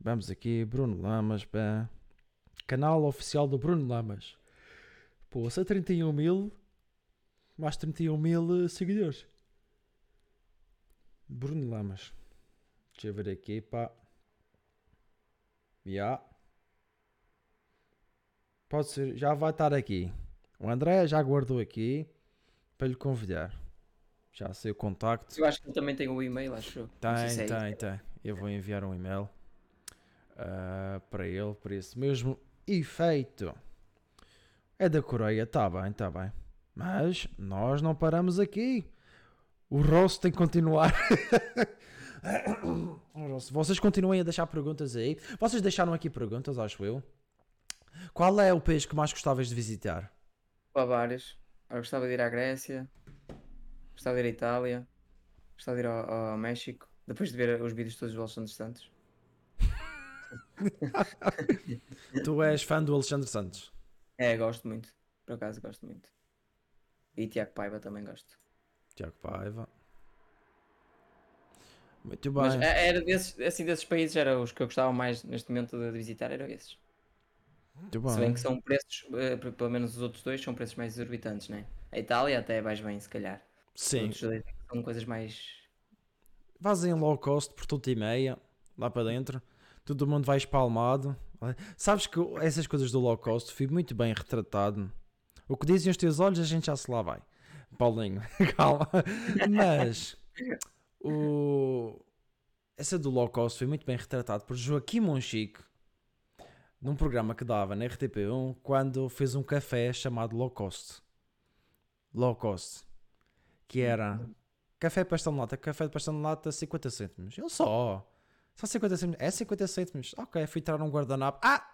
Vamos aqui, Bruno Lamas, pá. Canal oficial do Bruno Lamas. Poça, 31 mil. Mais 31 mil eh, seguidores. Bruno Lamas. Deixa eu ver aqui, pá. Já. Pode ser, já vai estar aqui. O André já guardou aqui para lhe convidar. Já sei o contacto. Eu acho que ele também tem o e-mail, acho. Tem, é tem, tem. Eu vou enviar um e-mail ah, para ele, por esse mesmo efeito. É da Coreia, tá bem, tá bem. Mas nós não paramos aqui. O Ross tem que continuar. (coughs) Vocês continuem a deixar perguntas aí. Vocês deixaram aqui perguntas, acho eu. Qual é o país que mais gostavas de visitar? Há vários. Eu gostava de ir à Grécia, gostava de ir à Itália, gostava de ir ao, ao México, depois de ver os vídeos todos do Alexandre Santos. (laughs) Tu és fã do Alexandre Santos. É, gosto muito. Por acaso gosto muito. E Tiago Paiva também gosto. Tiago Paiva. Muito bem. Mas é- era desses, assim, desses países, era os que eu gostava mais neste momento de, visitar, eram esses. Muito bem. Se bem que são preços, eh, pelo menos os outros dois, são preços mais exorbitantes, né? A Itália até vais bem, se calhar. Sim. são coisas mais. Vás em low cost por tudo e meia, lá para dentro. Todo mundo vai espalmado. Sabes que essas coisas do low cost fui muito bem retratado. O que dizem os teus olhos, a gente já se lá vai. Paulinho, (laughs) calma. Mas o... essa do low cost foi muito bem retratado por Joaquim Monchique num programa que dava na RTP1 quando fez um café chamado Low Cost. Low Cost. Que era café pastel de lata, café de pastel de lata 50 cêntimos. Eu só. Só 50 cêntimos. É 50 cêntimos. Ok, fui tirar um guardanapo. Ah!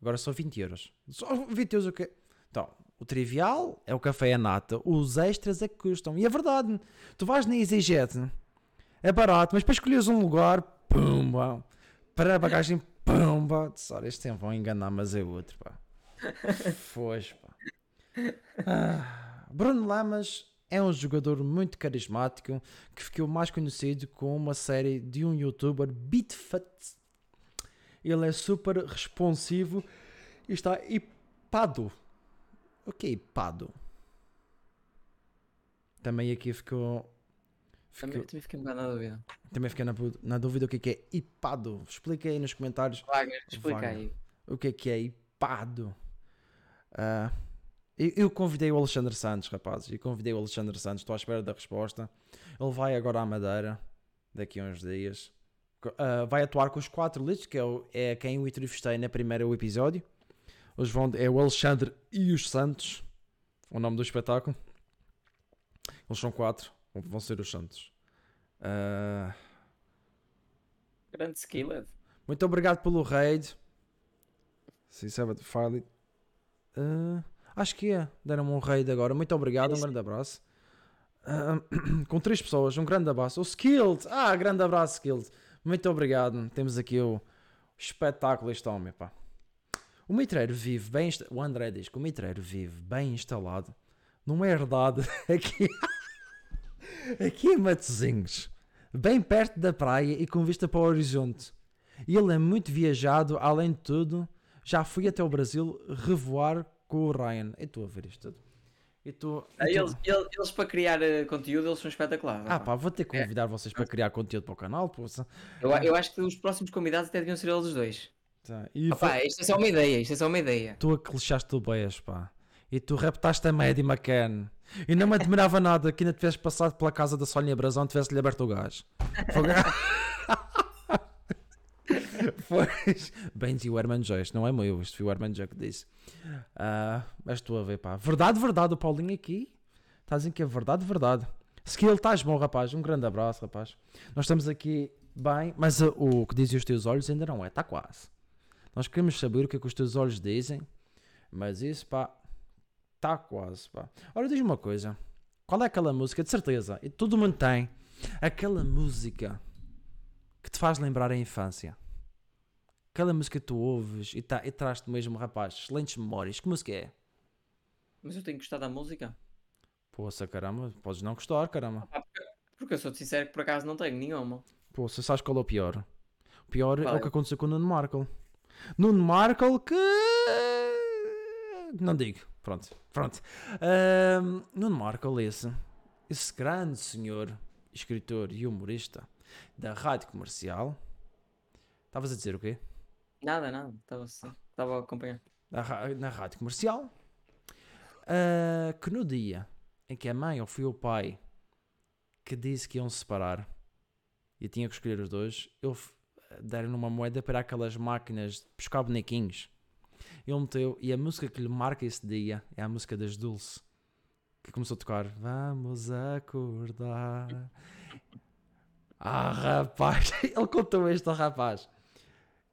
Agora só 20 euros. Só 20 euros o quê? Então, o trivial é o café a nata. Os extras é que custam. E é verdade. Tu vais na EasyJet. É barato, mas para escolheres um lugar, pumba. Para a bagagem, pumba. Olha, este tempo vão enganar, mas é outro, pá. (laughs) Foz, pá. Ah, Bruno Lamas é um jogador muito carismático que ficou mais conhecido com uma série de um youtuber Bitfat. Ele é super responsivo e está hipado. O que é hipado? Também aqui ficou. Também, ficou também fiquei um bocado na dúvida. também fiquei na, na dúvida o que é que é hipado. Explica aí nos comentários Wagner, explica Wagner. aí. o que é que é hipado. Ah, eu, eu convidei o Alexandre Santos, rapazes. Eu convidei o Alexandre Santos. Estou à espera da resposta. Ele vai agora à Madeira, daqui a uns dias. Ah, vai atuar com os quatro litros, que é, o- é quem eu entrevistei na primeira episódio. Os vão, é o Alexandre e os Santos, o nome do espetáculo. Eles são quatro, vão ser os Santos. Ah, Grande skilled. muito obrigado pelo raid. Sabe file. Uh, acho que é. Deram-me um raid agora. Muito obrigado. Um grande abraço. Ah, (clears throat) com três pessoas. Um grande abraço. O Skilled. Ah, grande abraço, Skilled. Muito obrigado. Temos aqui o espetáculo. Este homem, pá. O mitreiro vive bem. O André diz que o mitreiro vive bem instalado numa herdade (laughs) aqui. aqui em Matozinhos. Bem perto da praia e com vista para o horizonte. E ele é muito viajado, além de tudo, já fui até o Brasil revoar com o Ryan. E estou a ver isto tudo. E tu, Ah, Eles, eles, eles para criar eh, conteúdo, eles são espetaculares. Ah pá. vou ter que convidar vocês para criar conteúdo para o canal. poça. Eu, eu acho que os próximos convidados até deviam ser eles os dois. Tá, E Ah, pá, isto é só uma ideia, isto é só uma ideia. tu aclixaste o beijo, pá. E tu raptaste a Maddie McCann. E não me admirava nada que ainda tivesse passado pela casa da Sónia Brazão e tivesse-lhe aberto o gás. Foi- (laughs) (laughs) Pois, dizia o Herman J. Isto não é meu, isto foi o Herman J que disse. Ah, mas estou a ver, pá. Verdade, verdade, o Paulinho aqui. Está a dizer que é verdade, verdade. Skill, estás bom, rapaz. Um grande abraço, rapaz. Nós estamos aqui bem, mas ah, o que dizem os teus olhos ainda não é, está quase. Nós queremos saber o que é que os teus olhos dizem, mas isso, pá, está quase, pá. Ora, diz-me uma coisa. Qual é aquela música, de certeza, e todo mundo tem, aquela música que te faz lembrar a infância? Aquela música que tu ouves e, tá, e traz-te mesmo, rapaz, excelentes memórias. Que música é? Mas eu tenho gostado da música. Poça, caramba, podes não gostar, caramba. Pá, porque, porque eu sou-te sincero que por acaso não tenho nenhuma. Poça, sabes qual é o pior? O pior é Qual o é? que aconteceu com o Nuno Markle. Nuno Markle que. Não digo. Pronto. Pronto. Ahm, Nuno Markle, esse. Esse grande senhor, escritor e humorista da rádio comercial. Estavas a dizer o quê? Nada, nada. Estava estava a acompanhar. na, na rádio comercial, ah, que no dia em que a mãe ou foi o pai que disse que iam se separar e tinha que escolher os dois, ele f- deram-lhe uma moeda para aquelas máquinas de buscar bonequinhos. Ele meteu, e a música que lhe marca esse dia é a música das Dulce, que começou a tocar Vamos acordar. Ah, rapaz, (laughs) ele contou isto ao rapaz.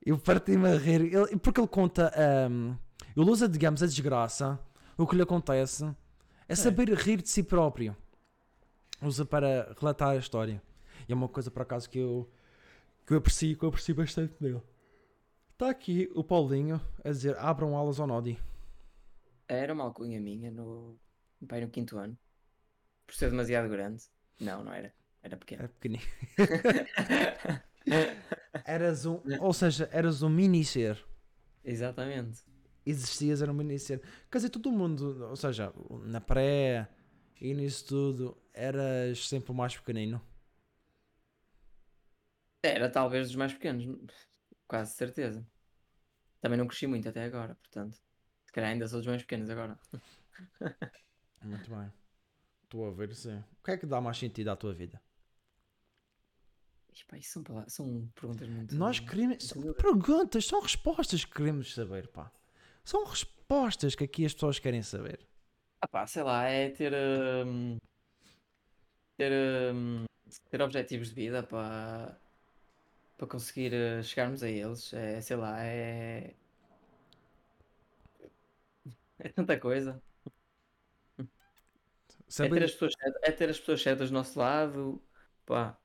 Eu parti-me a rir, ele- porque ele conta, ahm, ele usa, digamos, a desgraça, o que lhe acontece, é saber rir de si próprio. Usa para relatar a história. E é uma coisa, por acaso, que eu, que eu aprecio, que eu aprecio bastante dele. Está aqui o Paulinho a dizer, abram alas ao Nodi. Era uma alcunha minha no, pai, no quinto ano. Por ser demasiado grande. Não, não era. Era pequeno. Era pequenino. (laughs) Eras um, ou seja, eras um mini ser. Exatamente. existias era um mini ser. Quer dizer, todo mundo, ou seja, na pré e nisso tudo, eras sempre o mais pequenino. Era talvez dos mais pequenos. Quase certeza. Também não cresci muito até agora, portanto. Se calhar ainda sou dos mais pequenos agora. (laughs) Muito bem. Estou a ver sim. O que é que dá mais sentido à tua vida? Ih, pá, isso são, pala- são perguntas muito. Nós queremos. São perguntas, são respostas que queremos saber, pá. São respostas que aqui as pessoas querem saber. Ah pá, sei lá, é ter. hum, ter. hum, ter objetivos de vida para. para conseguir eh, chegarmos a eles. É, sei lá, é. É tanta coisa. É ter, Saber, as pessoas, é ter as pessoas certas do nosso lado. Pá.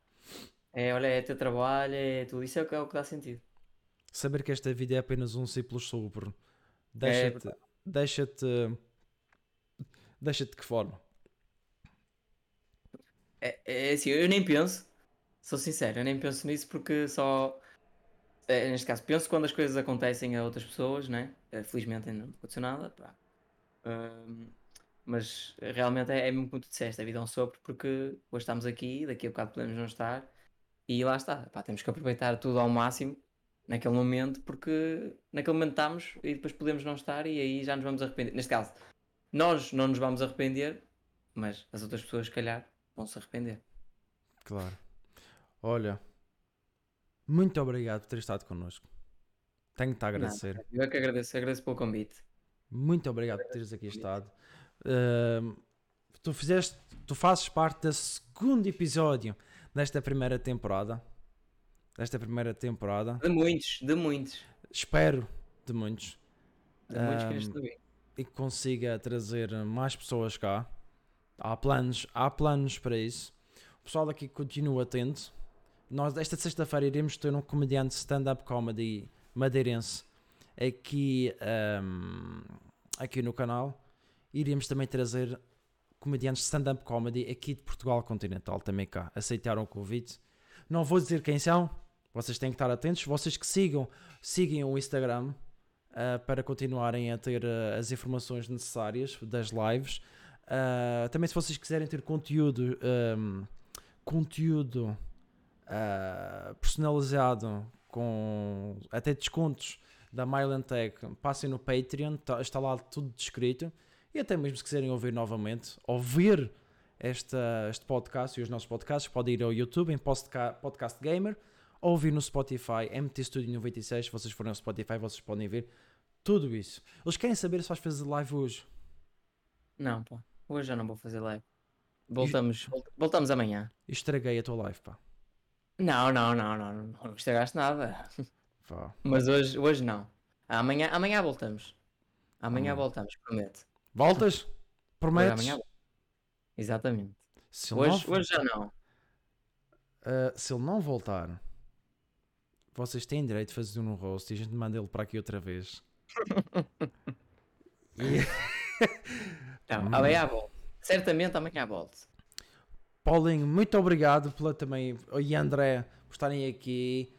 É, olha, é ter trabalho, é tudo. Isso é o que, é o que dá sentido. saber que esta vida é apenas um simples sopro. É Deixa-te. verdade. deixa-te. Deixa-te de que forma? É, é assim, eu nem penso, sou sincero, eu nem penso nisso porque só. é, neste caso, penso quando as coisas acontecem a outras pessoas, né? Eh, Felizmente ainda não aconteceu nada, pá. Ahm, mas realmente é, é mesmo como tu disseste, a vida é um sopro porque hoje estamos aqui, daqui a bocado podemos não estar e lá está, pá, temos que aproveitar tudo ao máximo naquele momento porque naquele momento estamos e depois podemos não estar e aí já nos vamos arrepender. Neste caso, nós não nos vamos arrepender, mas as outras pessoas, se calhar, vão se arrepender. Claro. Olha, muito obrigado por ter estado connosco. Tenho-te a agradecer. Eu é que agradeço, agradeço pelo convite. Muito obrigado por teres aqui estado. Ahm, tu fizeste, tu fazes parte do segundo episódio desta primeira temporada. Desta primeira temporada. De muitos, de muitos. Espero de muitos De muitos que este também. e que consiga trazer mais pessoas cá. Há planos, há planos para isso. O pessoal daqui continua atento. Nós, esta sexta-feira, iremos ter um comediante stand-up comedy madeirense aqui, ahm, aqui no canal. Iremos também trazer comediantes de stand-up comedy aqui de Portugal continental, também cá. Aceitaram o convite. Não vou dizer quem são, vocês têm que estar atentos. Vocês que sigam, sigam o Instagram ah, para continuarem a ter ah, as informações necessárias das lives. Ah, também se vocês quiserem ter conteúdo, ahm, conteúdo personalizado com até descontos da Myland Tech, passem no Patreon, tá- está lá tudo descrito. E até mesmo se quiserem ouvir novamente, ouvir esta, este podcast e os nossos podcasts, podem ir ao YouTube em Podcast Gamer, ou ouvir no Spotify, MT Studio 96. Se vocês forem ao Spotify, vocês podem ver tudo isso. Eles querem saber se vais fazer live hoje. Não, pá. Hoje já não vou fazer live. Voltamos, volt- voltamos amanhã. E estraguei a tua live, pá. Não, não, não, não, não, não estragaste nada. Vá. Mas hoje, hoje não. Amanhã, amanhã voltamos. Amanhã Amanhã. voltamos, prometo. Voltas? Hoje, Prometes? amanhã... Exatamente. Se Hoje, não, hoje já não. ah, se ele não voltar, vocês têm direito de fazer um roast e a gente manda ele para aqui outra vez. (laughs) E- (laughs) Não, Hum. amanhã volto. Certamente amanhã volto. Paulinho, muito obrigado pela também, e André, por estarem aqui.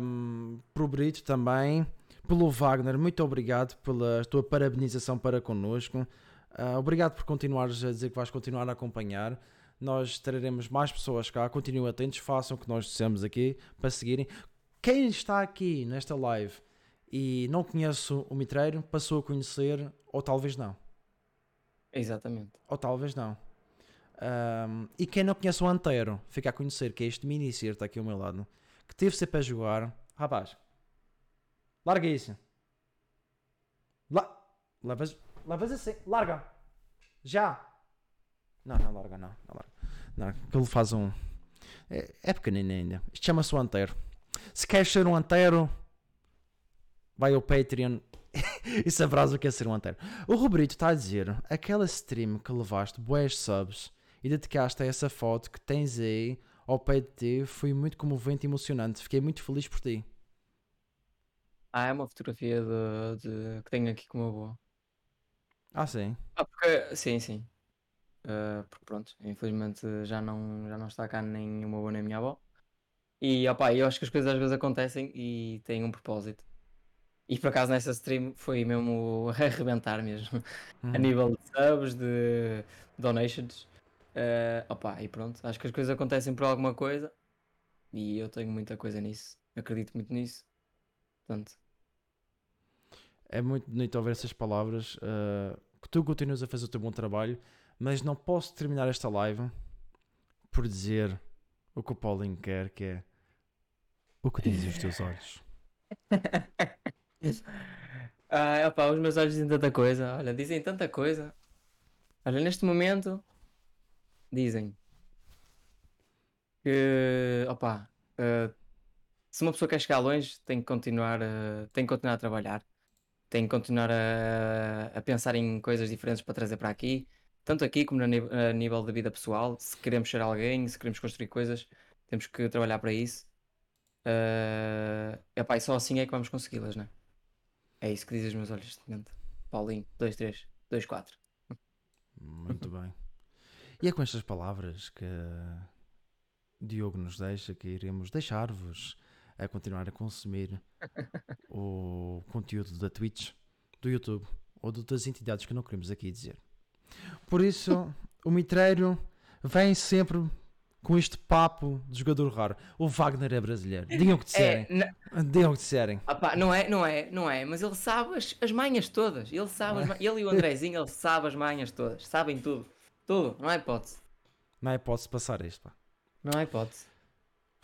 Um, pro Brito também. Pelo Wagner, muito obrigado pela tua parabenização para connosco. Uh, obrigado por continuares a dizer que vais continuar a acompanhar. Nós traremos mais pessoas cá. Continuem atentos, façam o que nós dissemos aqui para seguirem. Quem está aqui nesta live e não conhece o Mitreiro, passou a conhecer, ou talvez não. Exatamente. Ou talvez não. Um, e quem não conhece o Antero, fica a conhecer que é este mini está aqui ao meu lado, que teve sempre a jogar. Rapaz, larga isso. La levas, levas assim, larga. Já. Não, não larga, não. Não, larga. não ele faz um. É, é pequenino ainda. Isto chama-se o Antero. Se queres ser um Antero, vai ao Patreon (laughs) e sabrás o que é ser um Antero. O Roberto está a dizer: aquela stream que levaste boas subs e dedicaste a essa foto que tens aí ao pé de ti foi muito comovente e emocionante. Fiquei muito feliz por ti. Ah, é uma fotografia de, de- que tenho aqui com uma boa. Ah, sim. Ah, porque, sim, sim. Uh, porque pronto, infelizmente já não, já não está cá nem o meu avô nem a minha avó. E opá, eu acho que as coisas às vezes acontecem e têm um propósito. E por acaso nessa stream foi mesmo (laughs) arrebentar mesmo. A Uhum. nível de subs, de donations. Uh, opá, e pronto, acho que as coisas acontecem por alguma coisa. E eu tenho muita coisa nisso. Acredito muito nisso. Portanto, É muito bonito ouvir essas palavras. uh, que tu continuas a fazer o teu bom trabalho, mas não posso terminar esta live por dizer o que o Paulinho quer, que é o que dizem os teus olhos. (laughs) Ah, opá, os meus olhos dizem tanta coisa. Olha, dizem tanta coisa. Olha, neste momento dizem que, opá, ah, se uma pessoa quer chegar longe, tem que continuar, a- tem que continuar a trabalhar, tem que continuar a, a pensar em coisas diferentes para trazer para aqui, tanto aqui como no a nível de vida pessoal. Se queremos ser alguém, se queremos construir coisas, temos que trabalhar para isso. Ah, epá, e só assim é que vamos consegui-las, né? É isso que dizem os meus olhos momento. Paulinho, 2, 3, 2, 4. Muito bem. E é com estas palavras que Diogo nos deixa que iremos deixar-vos a continuar a consumir o conteúdo da Twitch, do YouTube ou de outras entidades que não queremos aqui dizer. Por isso, o Mitreiro vem sempre com este papo de jogador raro. O Wagner é brasileiro. Digam o que disserem. É, Digam o que disserem. ah pá, não é, não é, não é, mas ele sabe as, as manhas todas. Ele sabe, ma- ele e o Andrezinho, ele sabe as manhas todas. Sabem tudo. Tudo, não há hipótese. Não é hipótese passar isto. Pá. Não há hipótese.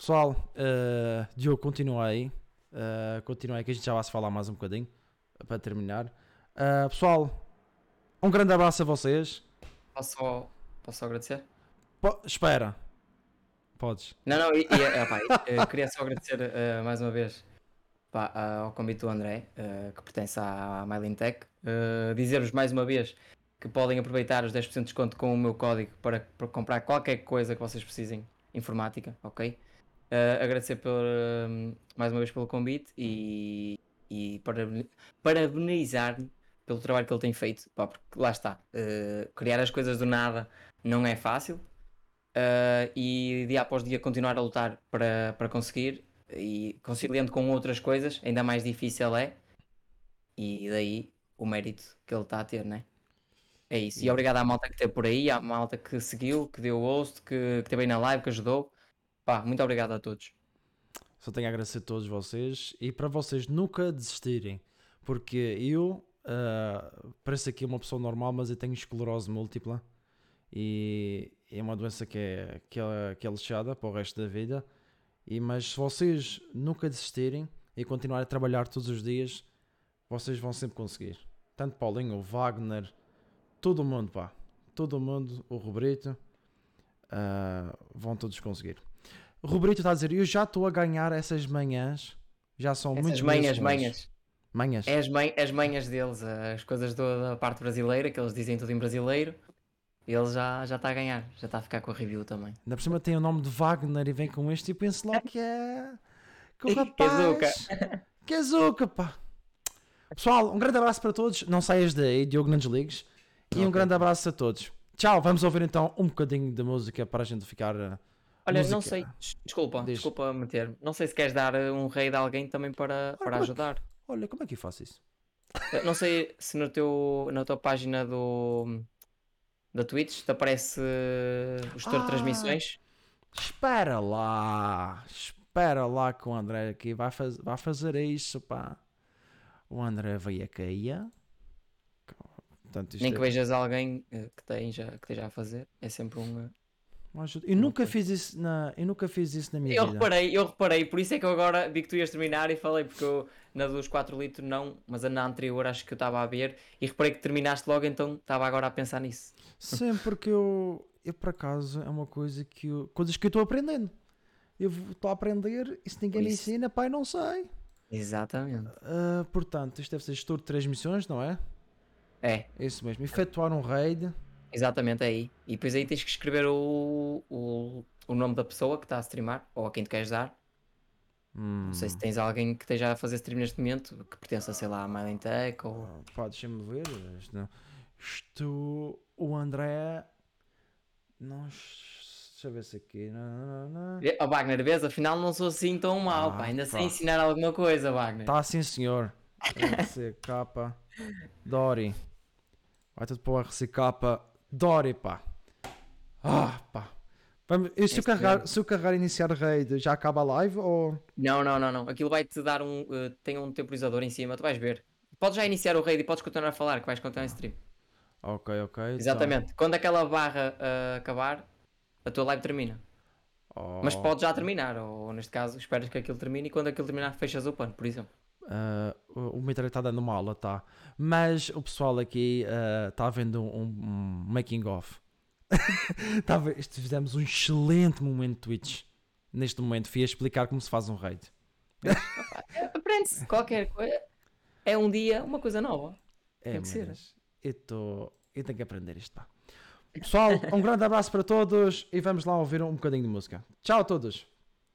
Pessoal, eh, Diogo, continua aí. Eh, continua aí que a gente já vai se falar mais um bocadinho para terminar. Eh, pessoal, um grande abraço a vocês. Posso só, posso agradecer? Po- espera, podes. Não, não, e, e, pá, eu queria só agradecer ah, mais uma vez pá, ao convite do André, ah, que pertence à Mylintech. Uh, Dizer-vos mais uma vez que podem aproveitar os 10% de desconto com o meu código para, para comprar qualquer coisa que vocês precisem, informática, ok? Uh, agradecer por, ah, mais uma vez pelo convite e, e parabeni- parabenizar-me pelo trabalho que ele tem feito, pá, porque lá está, uh, criar as coisas do nada não é fácil, Uh, e dia após dia continuar a lutar para, para conseguir e conciliando com outras coisas, ainda mais difícil é. E daí o mérito que ele está a ter, né? É isso. E obrigado à malta que esteve por aí, à malta que seguiu, que deu o host, que, que esteve aí na live, que ajudou. Pá, muito obrigado a todos. Só tenho a agradecer a todos vocês e para vocês nunca desistirem, porque eu eh, pareço aqui uma pessoa normal, mas eu tenho esclerose múltipla e é uma doença que é, que é, que é lixada para o resto da vida. E, mas se vocês nunca desistirem e continuarem a trabalhar todos os dias, vocês vão sempre conseguir. Tanto Paulinho, o Wagner, todo mundo, pá, todo mundo, o Roberto, ah, vão todos conseguir. O Roberto está a dizer: Eu já estou a ganhar essas manhãs, já são Essas muitos manhas, meses com eles." manhas. Manhas. É as, man- as manhas deles, as coisas da parte brasileira, que eles dizem tudo em brasileiro. Ele já já está a ganhar, já está a ficar com a review também. Ainda por cima tem o nome de Wagner e vem com este e penso logo que é. Que o rapaz. (laughs) Que é zuca, pá. Pessoal, um grande abraço para todos. Não saias daí, Diogo, não desligues. E um Ok. grande abraço a todos. Tchau, vamos ouvir então um bocadinho de música para a gente ficar Olha, não Música. sei, des- desculpa, Diz. desculpa meter Não sei se queres dar eh, um raid a alguém também para, para como é que- ajudar. Olha, como é que eu faço isso? Não sei se no teu, na tua página do da Twitch te aparece eh, o gestor Ah. de transmissões. Espera lá, espera lá que o André aqui vai, faz, vai fazer isso, pá. O André veio aqui. Portanto, isto Nem é- que vejas alguém eh, que, tem já, que esteja a fazer. É sempre um. Uma ajuda. Eu nunca fiz isso na, eu nunca fiz isso na minha Eu vida. reparei, eu reparei, por isso é que eu agora vi que tu ias terminar e falei, porque eu na dos 4 litros não, mas na anterior acho que eu estava a ver e reparei que terminaste logo, então estava agora a pensar nisso. Sim, (laughs) porque eu, eu por acaso é uma coisa que eu, coisas que eu estou aprendendo. Eu estou a aprender e se ninguém me ensina, pai, não sei. Exatamente. Ah, portanto, isto deve ser gestor de transmissões, não é? É, É isso mesmo. Efetuar um raid. Exatamente é aí. E depois aí tens que escrever o, o, o nome da pessoa que está a streamar ou a quem tu queres dar. Não sei se tens alguém que esteja a fazer stream neste momento que pertença, sei lá, a Tech ou. Ah, Pá, deixa-me ver. Isto, não- isto- o André. Nós. Deixa eu ver se aqui. Não, não, não. Ó Wagner, vês? Afinal não sou assim tão mau, Ah, pá. Ainda sei pá. ensinar alguma coisa, Wagner. Tá sim, senhor. RCK Dori. Vai tudo para o RCK Dori, pá. Ah, pá. Vamos, se, eu carregar, se eu carregar iniciar raid, já acaba a live ou. Não, não, não, não. Aquilo vai-te dar um. eh, tem um temporizador em cima, tu vais ver. Podes já iniciar o raid e podes continuar a falar, que vais continuar em stream. Ok, ok. então. Exatamente. Quando aquela barra eh, acabar, a tua live termina. Oh, Mas pode já terminar, ou neste caso, esperas que aquilo termine e quando aquilo terminar, fechas o pano, por exemplo. Ah, o Mitre está dando uma aula, tá. Mas o pessoal aqui está vendo um, um making of. (laughs) tá a ver? Isto fizemos um excelente momento de Twitch. Neste momento, fui a explicar como se faz um raid. (laughs) Aprende-se qualquer coisa. É um dia uma coisa nova. É, Tem que ser. Eu, tô... eu tenho que aprender isto, pá. Pessoal, um grande abraço para todos e vamos lá ouvir um bocadinho de música. Tchau a todos.